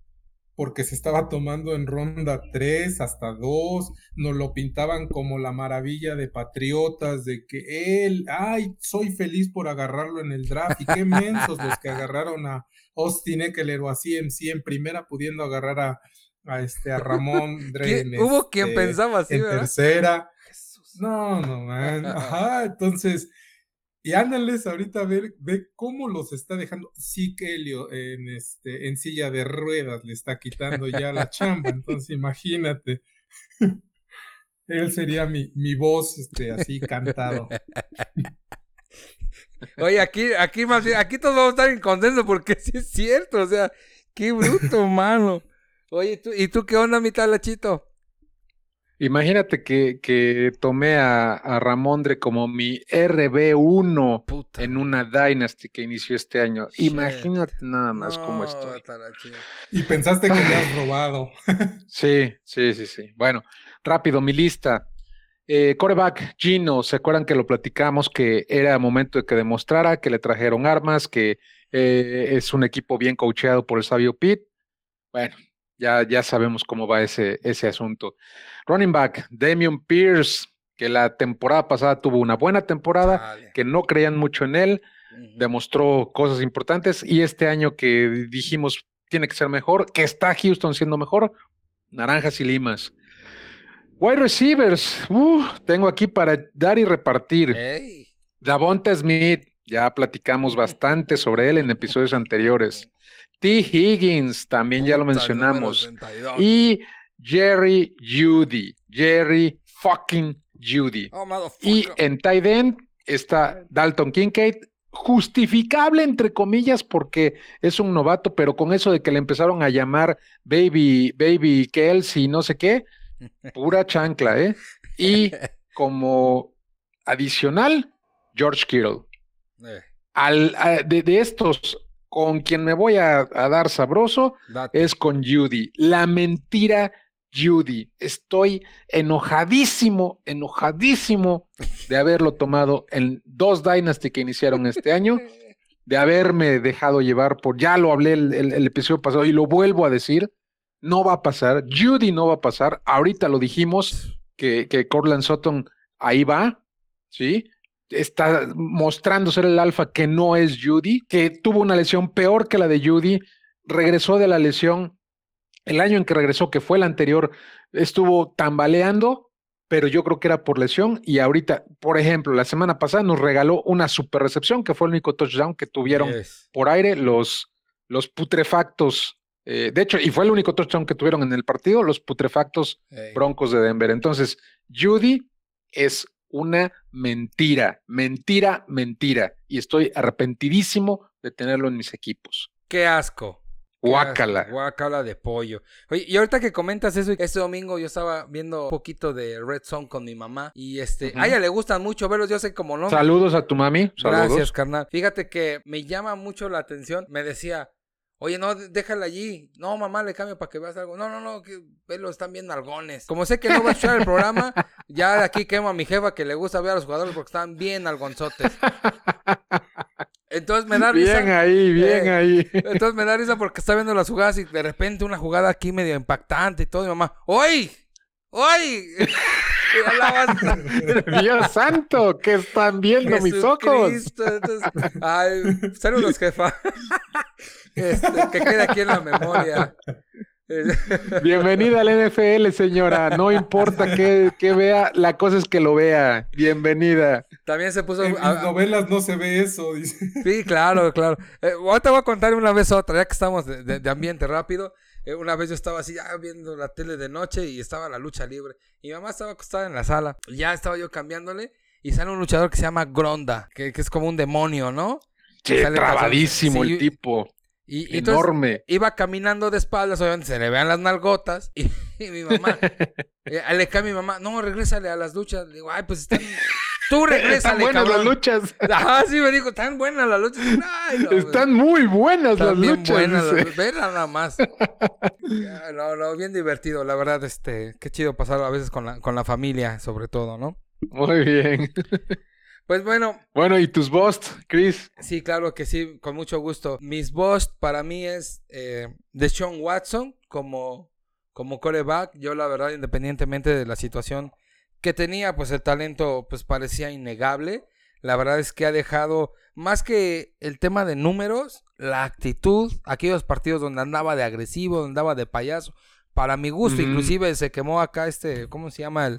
D: porque se estaba tomando en ronda 3 hasta 2, nos lo pintaban como la maravilla de Patriotas, de que él, ay, soy feliz por agarrarlo en el draft, y qué mensos los que agarraron a Austin Eckler o a CMC en primera, pudiendo agarrar a, a este, a Ramón
A: Hubo quien este, pensaba así,
D: en tercera. No, no, man. Ajá, entonces y ándales ahorita a ver, ve cómo los está dejando. Sí que Helio en, este, en silla de ruedas le está quitando ya la chamba, entonces imagínate. Él sería mi, mi voz, este, así cantado.
A: Oye, aquí, aquí más bien, aquí todos vamos a estar en consenso porque sí es cierto, o sea, qué bruto, mano. Oye, ¿tú, ¿y tú qué onda, mi talachito?
B: Imagínate que, que tomé a, a Ramondre como mi RB1
A: Puta.
B: en una Dynasty que inició este año.
A: Shit.
B: Imagínate nada más cómo
A: No,
B: estoy.
A: talachito.
D: Y pensaste que le has robado.
B: Sí, sí, sí, sí. Bueno, rápido, mi lista. Eh, coreback, Gino, ¿se acuerdan que lo platicamos que era momento de que demostrara que le trajeron armas, que eh, es un equipo bien coacheado por el sabio Pete? Bueno, ya, ya sabemos cómo va ese, ese asunto. Running back, Damian Pierce, que la temporada pasada tuvo una buena temporada, que no creían mucho en él, demostró cosas importantes y este año que dijimos tiene que ser mejor, que está Houston siendo mejor, naranjas y limas. Wide receivers, uh, tengo aquí para dar y repartir.
A: Ey.
B: Davonta Smith, ya platicamos bastante sobre él en episodios anteriores. T. Higgins, también ya lo mencionamos.
A: número 32.
B: Y Jerry Judy, Jerry fucking Judy.
A: Oh.
B: Y en tight end está Dalton Kincaid, justificable entre comillas porque es un novato, pero con eso de que le empezaron a llamar Baby, Baby Kelsey, no sé qué, pura chancla, ¿eh? Y como adicional, George Kittle.
A: Eh,
B: Al, a- de, de estos, con quien me voy a, a dar sabroso
A: date.
B: es con Judy. La mentira Judy. Estoy enojadísimo, enojadísimo de haberlo tomado en dos Dynasty que iniciaron este año, de haberme dejado llevar por, ya lo hablé el, el- el episodio pasado y lo vuelvo a decir, no va a pasar, Judy no va a pasar, ahorita lo dijimos, que, que Cortland Sutton ahí va, ¿sí? Está mostrando ser el alfa que no es Judy, que tuvo una lesión peor que la de Judy, regresó de la lesión, el año en que regresó, que fue el anterior, estuvo tambaleando, pero yo creo que era por lesión y ahorita, por ejemplo, la semana pasada nos regaló una super recepción, que fue el único touchdown que tuvieron
A: Yes.
B: por aire los, los putrefactos. eh, de hecho, y fue el único touchdown que tuvieron en el partido, los putrefactos. Broncos de Denver. Entonces, Judy es una mentira, mentira, mentira. Y estoy arrepentidísimo de tenerlo en mis equipos.
A: Qué asco.
B: Guácala.
A: Guácala de pollo. Oye, y ahorita que comentas eso, este domingo yo estaba viendo un poquito de Red Zone con mi mamá. Y este, a ella le gustan mucho verlos, yo sé como no.
B: Saludos a tu mami. Saludos.
A: Gracias, carnal. Fíjate que me llama mucho la atención. Me decía, oye, no, déjala allí. No, mamá, le cambio para que veas algo. No, no, no, que están bien algones. Como sé que no va a escuchar el programa, ya de aquí quemo a mi jefa que le gusta ver a los jugadores porque están bien algonzotes. Entonces me da risa.
B: Bien ahí, bien
A: Eh,
B: ahí.
A: Entonces me da risa porque está viendo las jugadas y de repente una jugada aquí medio impactante y todo. Y mamá, ¡Oy! ¡Oy!
B: Dios santo, que están viendo mis ojos.
A: Entonces, ay, saludos, jefa. Este, que quede aquí en la memoria.
B: Bienvenida al NFL, señora. No importa que, que vea, la cosa es que lo vea. Bienvenida.
A: También se puso.
D: En mis
A: a- a-
D: novelas no se ve eso, dice.
A: Sí, claro, claro. Eh, ahorita voy a contar una vez otra, ya que estamos de, de- de ambiente rápido. Eh, una vez yo estaba así, ya viendo la tele de noche y estaba la lucha libre. Y mi mamá estaba acostada en la sala. Ya estaba yo cambiándole. Y sale un luchador que se llama Gronda, que, que es como un demonio, ¿no?
B: Che, trabadísimo
A: sí,
B: el tipo.
A: Y, y entonces
B: Enorme.
A: iba caminando de espaldas, obviamente se le vean las nalgotas. Y, y mi mamá, eh, le cae a mi mamá, no, regrésale a las luchas. Le digo, ay, pues están. Tú
B: Están
A: regrésale,
B: buenas las luchas.
A: Ah, sí, me dijo, tan buenas las luchas. Ay, no, güey.
B: Están muy buenas las
A: Están bien
B: luchas.
A: buenas, las- nada más. No, no, bien divertido, la verdad, este, qué chido pasar a veces con la, con la familia, sobre todo, ¿no?
B: Muy bien.
A: Pues bueno,
B: Bueno, ¿y tus bust, Chris?
A: sí, claro que sí, con mucho gusto. Mis boss para mí es eh, Deshaun Watson como, como coreback. Yo, la verdad, independientemente de la situación que tenía, pues el talento pues parecía innegable. La verdad es que ha dejado, más que el tema de números, la actitud, aquellos partidos donde andaba de agresivo, donde andaba de payaso, para mi gusto, inclusive se quemó acá este, ¿cómo se llama? El,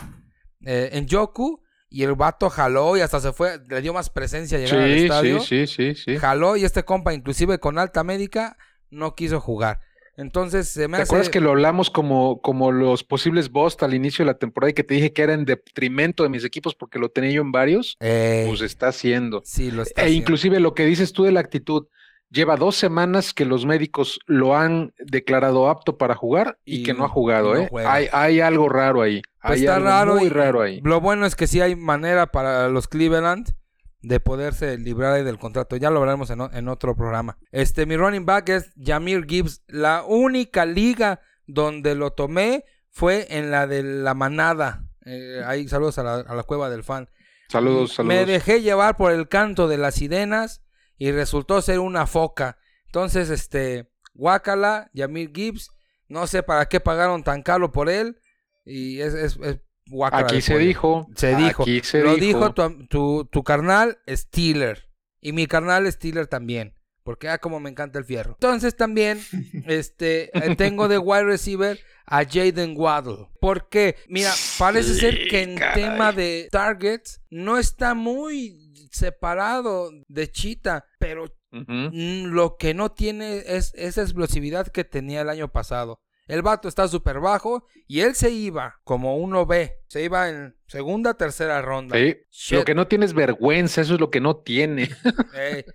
A: eh, en Yoku, y el vato jaló y hasta se fue, le dio más presencia llegar al
B: Sí, sí,
A: estadio.
B: sí, sí, sí.
A: Jaló y este compa, inclusive con alta médica, no quiso jugar. Entonces se me
B: ¿Te
A: hace.
B: acuerdas que lo hablamos como, como los posibles bust al inicio de la temporada y que te dije que era en detrimento de mis equipos porque lo tenía yo en varios?
A: Ey,
B: Pues está haciendo.
A: sí, lo está
B: E
A: haciendo.
B: inclusive lo que dices tú de la actitud, lleva dos semanas que los médicos lo han declarado apto para jugar y,
A: Y-
B: que no ha jugado,
A: no
B: ¿eh? Hay, hay algo raro ahí.
A: Pues
B: hay
A: está
B: algo
A: raro.
B: muy
A: y
B: raro ahí.
A: Lo bueno es que sí hay manera para los Cleveland de poderse librar ahí del contrato. Ya lo hablaremos en, otro programa. Este, mi running back es Jamir Gibbs. La única liga donde lo tomé fue en la de la manada. Eh, ahí saludos a la, a la cueva del fan.
B: Saludos, saludos.
A: Me dejé llevar por el canto de las sirenas y resultó ser una foca. Entonces, este, Guacala, Yamir Gibbs, no sé para qué pagaron tan caro por él. Y es, es, es guácala
B: Aquí se dijo.
A: Se dijo.
B: Aquí se
A: Lo
B: dijo.
A: dijo tu, tu, tu carnal Steeler. Y mi carnal Steeler también. Porque, ah, como me encanta el fierro. Entonces también, este, eh, tengo de wide receiver a Jaden Waddle. Porque, mira, parece ser que en
B: caray.
A: tema de targets no está muy separado de Chita. Pero mm, lo que no tiene es esa explosividad que tenía el año pasado. El vato está súper bajo y él se iba como uno ve. Se iba en segunda, tercera ronda.
B: Sí.
A: Shit.
B: Lo que no tiene es vergüenza, eso es lo que no tiene.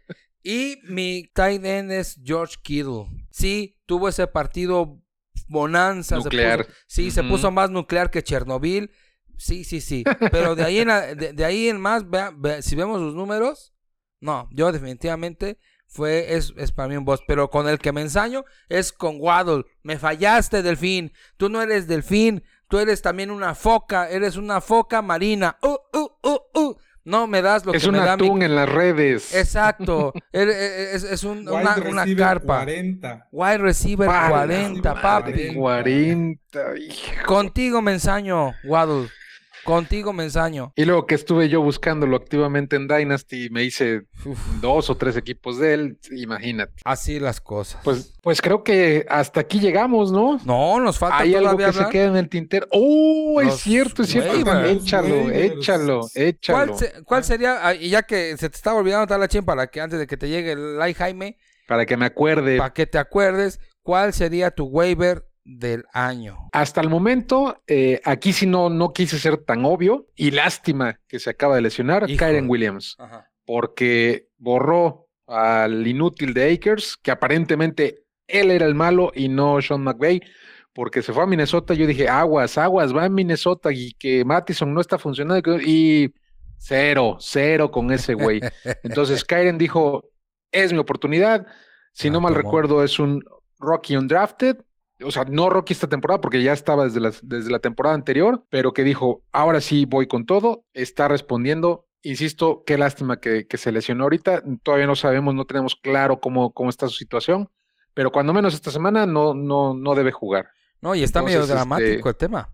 A: Y mi tight end es George Kittle. Sí, tuvo ese partido bonanza. se
B: Nuclear.
A: puso- sí, se puso más nuclear que Chernobyl. Sí, sí, sí. Pero de ahí en, a- de, de ahí en más, vea- vea- si vemos sus números, no, yo definitivamente fue, es, es para mí un boss. Pero con el que me ensaño es con Waddle. Me fallaste, Delfín. Tú no eres Delfín. Tú eres también una foca. Eres una foca marina. Uh, uh, uh, uh. No me das lo
B: es
A: que
B: un
A: me da mi
B: atún en las redes.
A: Exacto. Er- er- Es, es un-
D: Wide
A: una, una
D: receiver
A: carpa.
D: 40.
A: Wide receiver
B: Pala,
A: 40,
D: madre.
A: papi.
B: 40. hijo.
A: Contigo me ensaño, Waddle. Contigo me ensaño.
B: Y luego que estuve yo buscándolo activamente en Dynasty, me hice
A: Uf,
B: dos o tres equipos de él, imagínate.
A: así las cosas.
B: Pues, pues creo que hasta aquí llegamos, ¿no?
A: no, nos falta
B: Hay algo que se queda en el tintero. ¡Oh! Es cierto, es cierto.
A: waivers.
B: Échalo,
D: Waivers.
B: échalo, échalo.
A: ¿Cuál, se- cuál sería, ah, y ya que se te estaba olvidando dar la chin para que antes de que te llegue el like Jaime,
B: Para que me acuerde.
A: para que te acuerdes, cuál sería tu waiver del año?
B: Hasta el momento, eh, aquí sí no, no quise ser tan obvio. Y lástima que se acaba de lesionar
A: Híjole.
B: Kyren Williams.
A: Ajá.
B: Porque borró al inútil de Akers, que aparentemente él era el malo y no Sean McVay. Porque se fue a Minnesota, yo dije, aguas, aguas, va a Minnesota y que Mattison no está funcionando. Y cero, cero con ese güey. Entonces Kyren dijo, es mi oportunidad. Si no
A: Ah,
B: mal
A: ¿cómo?
B: recuerdo, es un Rocky Undrafted. O sea, no Rocky esta temporada porque ya estaba desde la, desde la temporada anterior, pero que dijo, ahora sí voy con todo, está respondiendo. Insisto, qué lástima que, que se lesionó ahorita. Todavía no sabemos, no tenemos claro cómo, cómo está su situación, pero cuando menos esta semana no, no, no debe jugar.
A: No, y está medio
B: Entonces,
A: dramático
B: este-
A: el tema.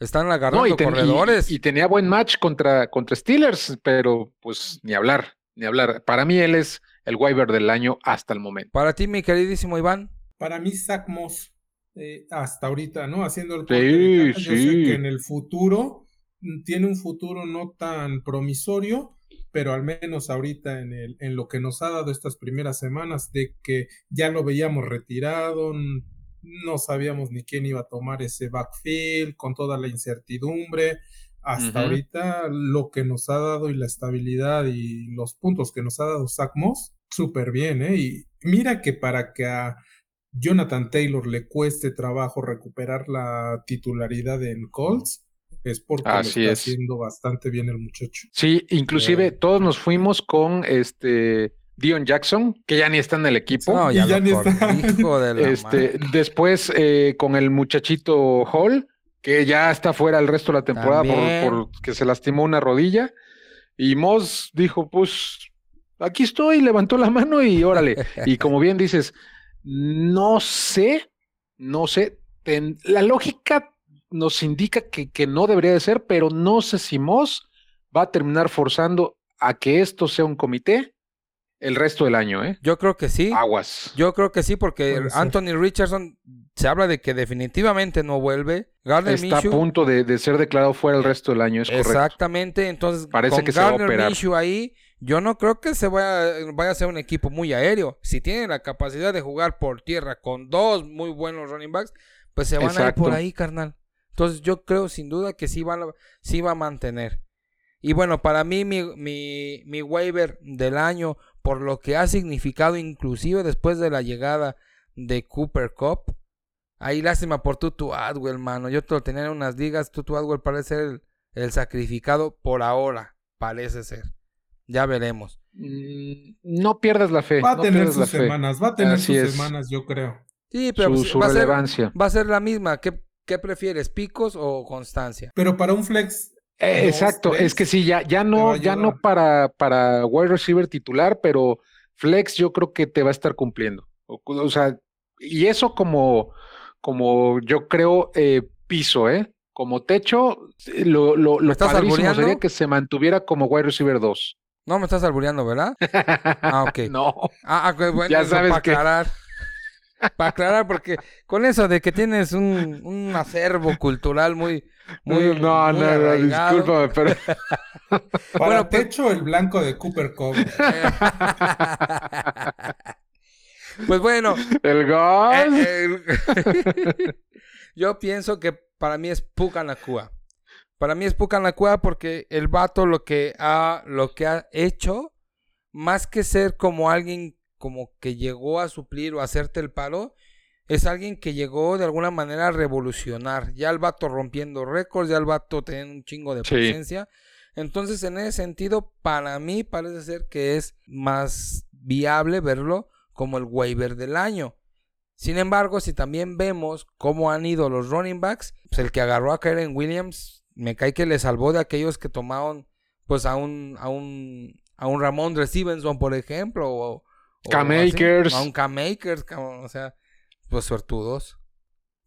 A: Están agarrando
B: No, y, ten- y-
A: corredores.
B: y tenía buen match contra, contra Steelers, pero pues ni hablar, ni hablar. Para mí él es el waiver del año hasta el momento.
A: Para ti, mi queridísimo Iván.
D: Para mí, Zach Moss, eh, hasta ahorita, ¿no? Haciendo el
B: Sí,
D: de caja, Yo sé
B: sí.
D: que en el futuro mm, tiene un futuro no tan promisorio, pero al menos ahorita en, el, en lo que nos ha dado estas primeras semanas, de que ya lo veíamos retirado, no sabíamos ni quién iba a tomar ese backfield, con toda la incertidumbre. Hasta ahorita lo que nos ha dado y la estabilidad y los puntos que nos ha dado Zach Moss, súper bien, ¿eh? Y mira que para que a Jonathan Taylor le cueste trabajo recuperar la titularidad en Colts, es porque
B: Así
D: lo está
B: es.
D: haciendo bastante bien el muchacho.
B: Sí, inclusive
A: Eh.
B: todos nos fuimos con este Dion Jackson, que ya ni está en el equipo.
A: No,
D: Y
A: ya,
D: ya
A: lo
D: ni está.
A: hijo de la
B: este, después eh, con el muchachito Hall, que ya está fuera el resto de la temporada por que se lastimó una rodilla. Y Moss dijo, pues aquí estoy, levantó la mano y órale. y como bien dices, no sé, no sé, ten- la lógica nos indica que, que no debería de ser, pero no sé si Moss va a terminar forzando a que esto sea un comité. el resto del año, ¿eh?
A: Yo creo que sí.
B: Aguas.
A: Yo creo que sí, porque
D: Puede ser.
A: Anthony Richardson se habla de que definitivamente no vuelve. Gardner
B: Está
A: Minshew,
B: a punto de, de ser declarado fuera el resto del año, es correcto.
A: Exactamente, entonces
B: Parece
A: con
B: que se va a
A: Gardner
B: operar.
A: Minshew ahí, yo no creo que se vaya, vaya a ser un equipo muy aéreo. Si tienen la capacidad de jugar por tierra con dos muy buenos running backs, pues se van a ir por ahí, carnal. Entonces yo creo sin duda que sí va, a- sí va a mantener. Y bueno, para mí mi, mi, mi waiver del año, por lo que ha significado inclusive después de la llegada de Cooper Cup, ahí lástima por Tutu Adwell, mano. Yo te lo tenía en unas ligas, Tutu Adwell parece ser el, el sacrificado por ahora, parece ser. Ya veremos.
B: Mm, No pierdas la fe.
D: Va a
B: no
D: tener sus
B: fe.
D: semanas, va a tener
B: Así
D: sus
B: es.
D: semanas, yo creo.
A: Sí, pero
B: Su, su
A: va, a ser,
B: relevancia.
A: va a ser la misma. ¿Qué, qué prefieres, picos o constancia?
D: Pero para un flex,
B: Eh,
D: dos,
B: exacto,
D: tres,
B: es que sí, ya, ya no, ya no para, para wide receiver titular, pero flex yo creo que te va a estar cumpliendo. O, o sea, y eso como, como yo creo eh, piso, ¿eh? Como techo, lo, lo,
A: ¿Me
B: lo
A: estás
B: padrísimo
A: albureando?
B: sería que se mantuviera como wide receiver 2.
A: No me estás albureando, ¿verdad? Ah, ok.
B: no.
A: Ah, ah, ok, bueno,
B: Ya
A: eso
B: sabes
A: para
B: que-
A: aclarar. Para aclarar, porque con eso de que tienes un, un acervo cultural muy, muy,
B: no,
A: muy
B: no, no, discúlpame, pero
D: para
A: Bueno, pues-
D: techo el blanco de Cooper Cup.
A: pues bueno,
B: el gas.
A: eh, eh, yo pienso que para mí es Puka Nakua. Para mí es Puka Nakua porque el vato lo que ha, lo que ha hecho, más que ser como alguien como que llegó a suplir o a hacerte el palo, es alguien que llegó de alguna manera a revolucionar. Ya el vato rompiendo récords, ya el vato teniendo un chingo de
B: Sí.
A: presencia. Entonces, en ese sentido, para mí parece ser que es más viable verlo como el waiver del año. Sin embargo, si también vemos cómo han ido los running backs, pues el que agarró a Karen Williams, me cae que le salvó de aquellos que tomaron pues a un a un a un Ramón Stevenson, por ejemplo, o, o
B: Cam
A: así,
B: Akers.
A: a un Cam Akers, cabrón, o sea, pues suertudos.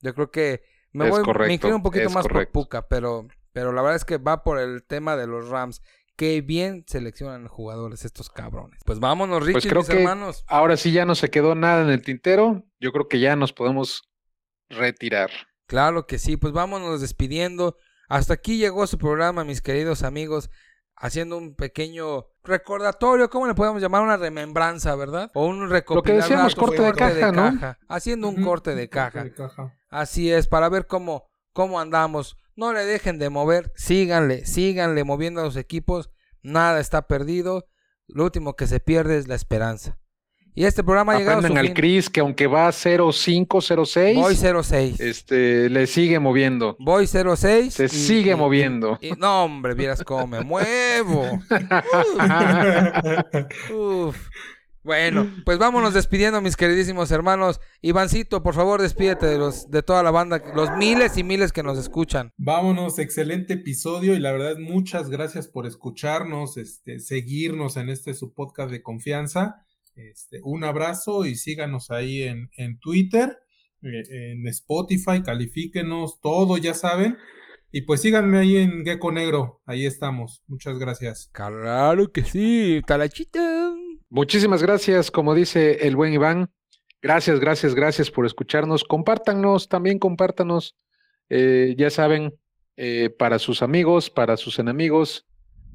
A: Yo creo que me
B: Es
A: voy
B: correcto,
A: me inclino un poquito más
B: correcto.
A: por Puka, pero pero la verdad es que va por el tema de los Rams. Qué bien seleccionan jugadores estos cabrones. Pues vámonos, Richie,
B: Pues creo
A: mis
B: que
A: hermanos.
B: ahora sí ya no se quedó nada en el tintero. Yo creo que ya nos podemos retirar.
A: Claro que sí, pues vámonos despidiendo. Hasta aquí llegó su programa, mis queridos amigos, haciendo un pequeño recordatorio, ¿cómo le podemos llamar? Una remembranza, ¿verdad? O un recopilar
B: decíamos,
A: datos,
B: corte de caja, ¿no?
A: Haciendo un corte de caja.
D: de caja.
A: Así es, para ver cómo, cómo andamos. No le dejen de mover, síganle, síganle moviendo a los equipos. Nada está perdido. Lo último que se pierde es la esperanza. Y este programa ha llegado a su
B: Aprendan al
A: fin.
B: Cris que aunque va 05, 06,
A: Voy 06.
B: este, le sigue moviendo.
A: Voy 06.
B: Se sigue moviendo.
A: y- no, hombre, vieras cómo me muevo. Uf. Bueno, pues vámonos despidiendo, mis queridísimos hermanos. Ivancito, por favor, despídete de los de toda la banda, los miles y miles que nos escuchan.
D: Vámonos, excelente episodio y la verdad muchas gracias por escucharnos, este, seguirnos en este su podcast de confianza. Este, un abrazo y síganos ahí en, en Twitter, eh, en Spotify, califíquenos, todo ya saben. Y pues síganme ahí en Gecko Negro, ahí estamos. Muchas gracias.
A: Claro que sí, talachita.
B: Muchísimas gracias, como dice el buen Iván. Gracias, gracias, gracias por escucharnos. Compártanos, también compártanos. eh, ya saben, eh, para sus amigos, para sus enemigos,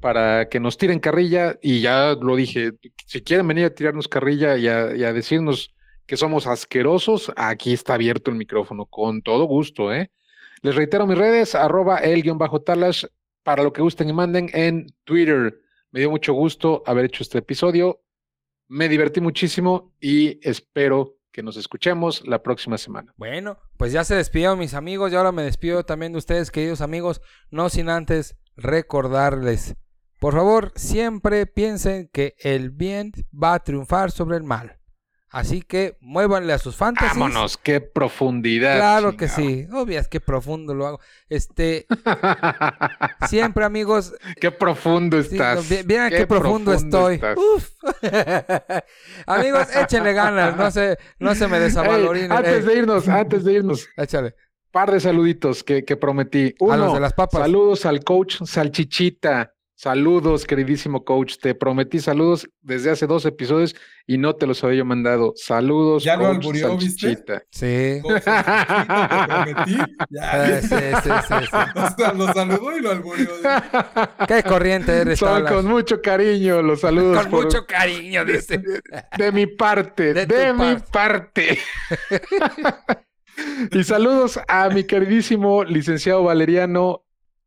B: para que nos tiren carrilla. Y ya lo dije, si quieren venir a tirarnos carrilla y a, decirnos que somos asquerosos, aquí está abierto el micrófono, con todo gusto, ¿eh? Les reitero mis redes, arroba el guion bajo talash, para lo que gusten y manden en Twitter. Me dio mucho gusto haber hecho este episodio. Me divertí muchísimo y espero que nos escuchemos la próxima semana.
A: Bueno, pues ya se despidieron mis amigos y ahora me despido también de ustedes, queridos amigos, no sin antes recordarles, por favor, siempre piensen que el bien va a triunfar sobre el mal. Así que muévanle a sus fantasies.
B: Vámonos, qué profundidad.
A: Claro que sí. Obvias qué profundo lo hago. Este, siempre amigos,
B: qué profundo
A: sí,
B: estás.
A: vi- vieran qué, profundo, estoy. Uf. amigos, échenle ganas, no se, no se me
B: Ey,
A: desavalorinen.
B: antes
A: Ey,
B: de irnos, antes de irnos,
A: échale.
B: par de saluditos que, que prometí.
A: A los
B: Uno,
A: de las papas.
B: saludos al coach Salchichita. Saludos, queridísimo coach. Te prometí saludos desde hace dos episodios y no te los había yo mandado. Saludos,
D: Ya lo alburió, ¿viste?
A: Sí.
D: Coach, te prometí. Ya.
A: Sí, sí, sí, sí.
D: O sea, lo saludó y lo alburió.
A: Qué corriente eres,
B: Son con mucho cariño los saludos.
A: Con
B: por-
A: mucho cariño, dice.
B: De mi parte,
A: De
B: de, mi parte. y saludos a mi queridísimo licenciado Valeriano,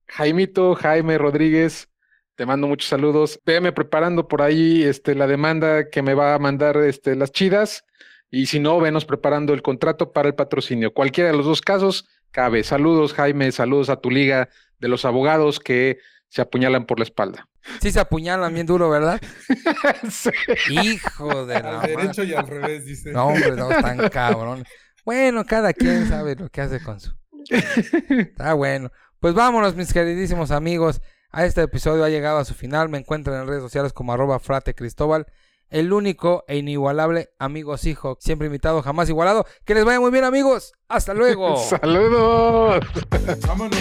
B: Jaimito, Jaime Rodríguez. Te mando muchos saludos. Véame preparando por ahí este, la demanda que me va a mandar este, las chidas. Y si no, venos preparando el contrato para el patrocinio. Cualquiera de los dos casos cabe. Saludos, Jaime. Saludos a tu liga de los abogados que se apuñalan por la espalda.
A: Sí se apuñalan bien duro, ¿verdad?
B: Sí.
A: Hijo de la
D: Al
A: madre.
D: derecho y al revés, dice.
A: No, hombre, no, tan cabrón. Bueno, cada quien sabe lo que hace con su. Está bueno. Pues vámonos, mis queridísimos amigos. A este episodio ha llegado a su final. Me encuentran en redes sociales como arroba frate Cristóbal. El único e inigualable amigo hijo, siempre invitado, jamás igualado. Que les vaya muy bien, amigos. Hasta luego.
B: Saludos.
D: Vámonos.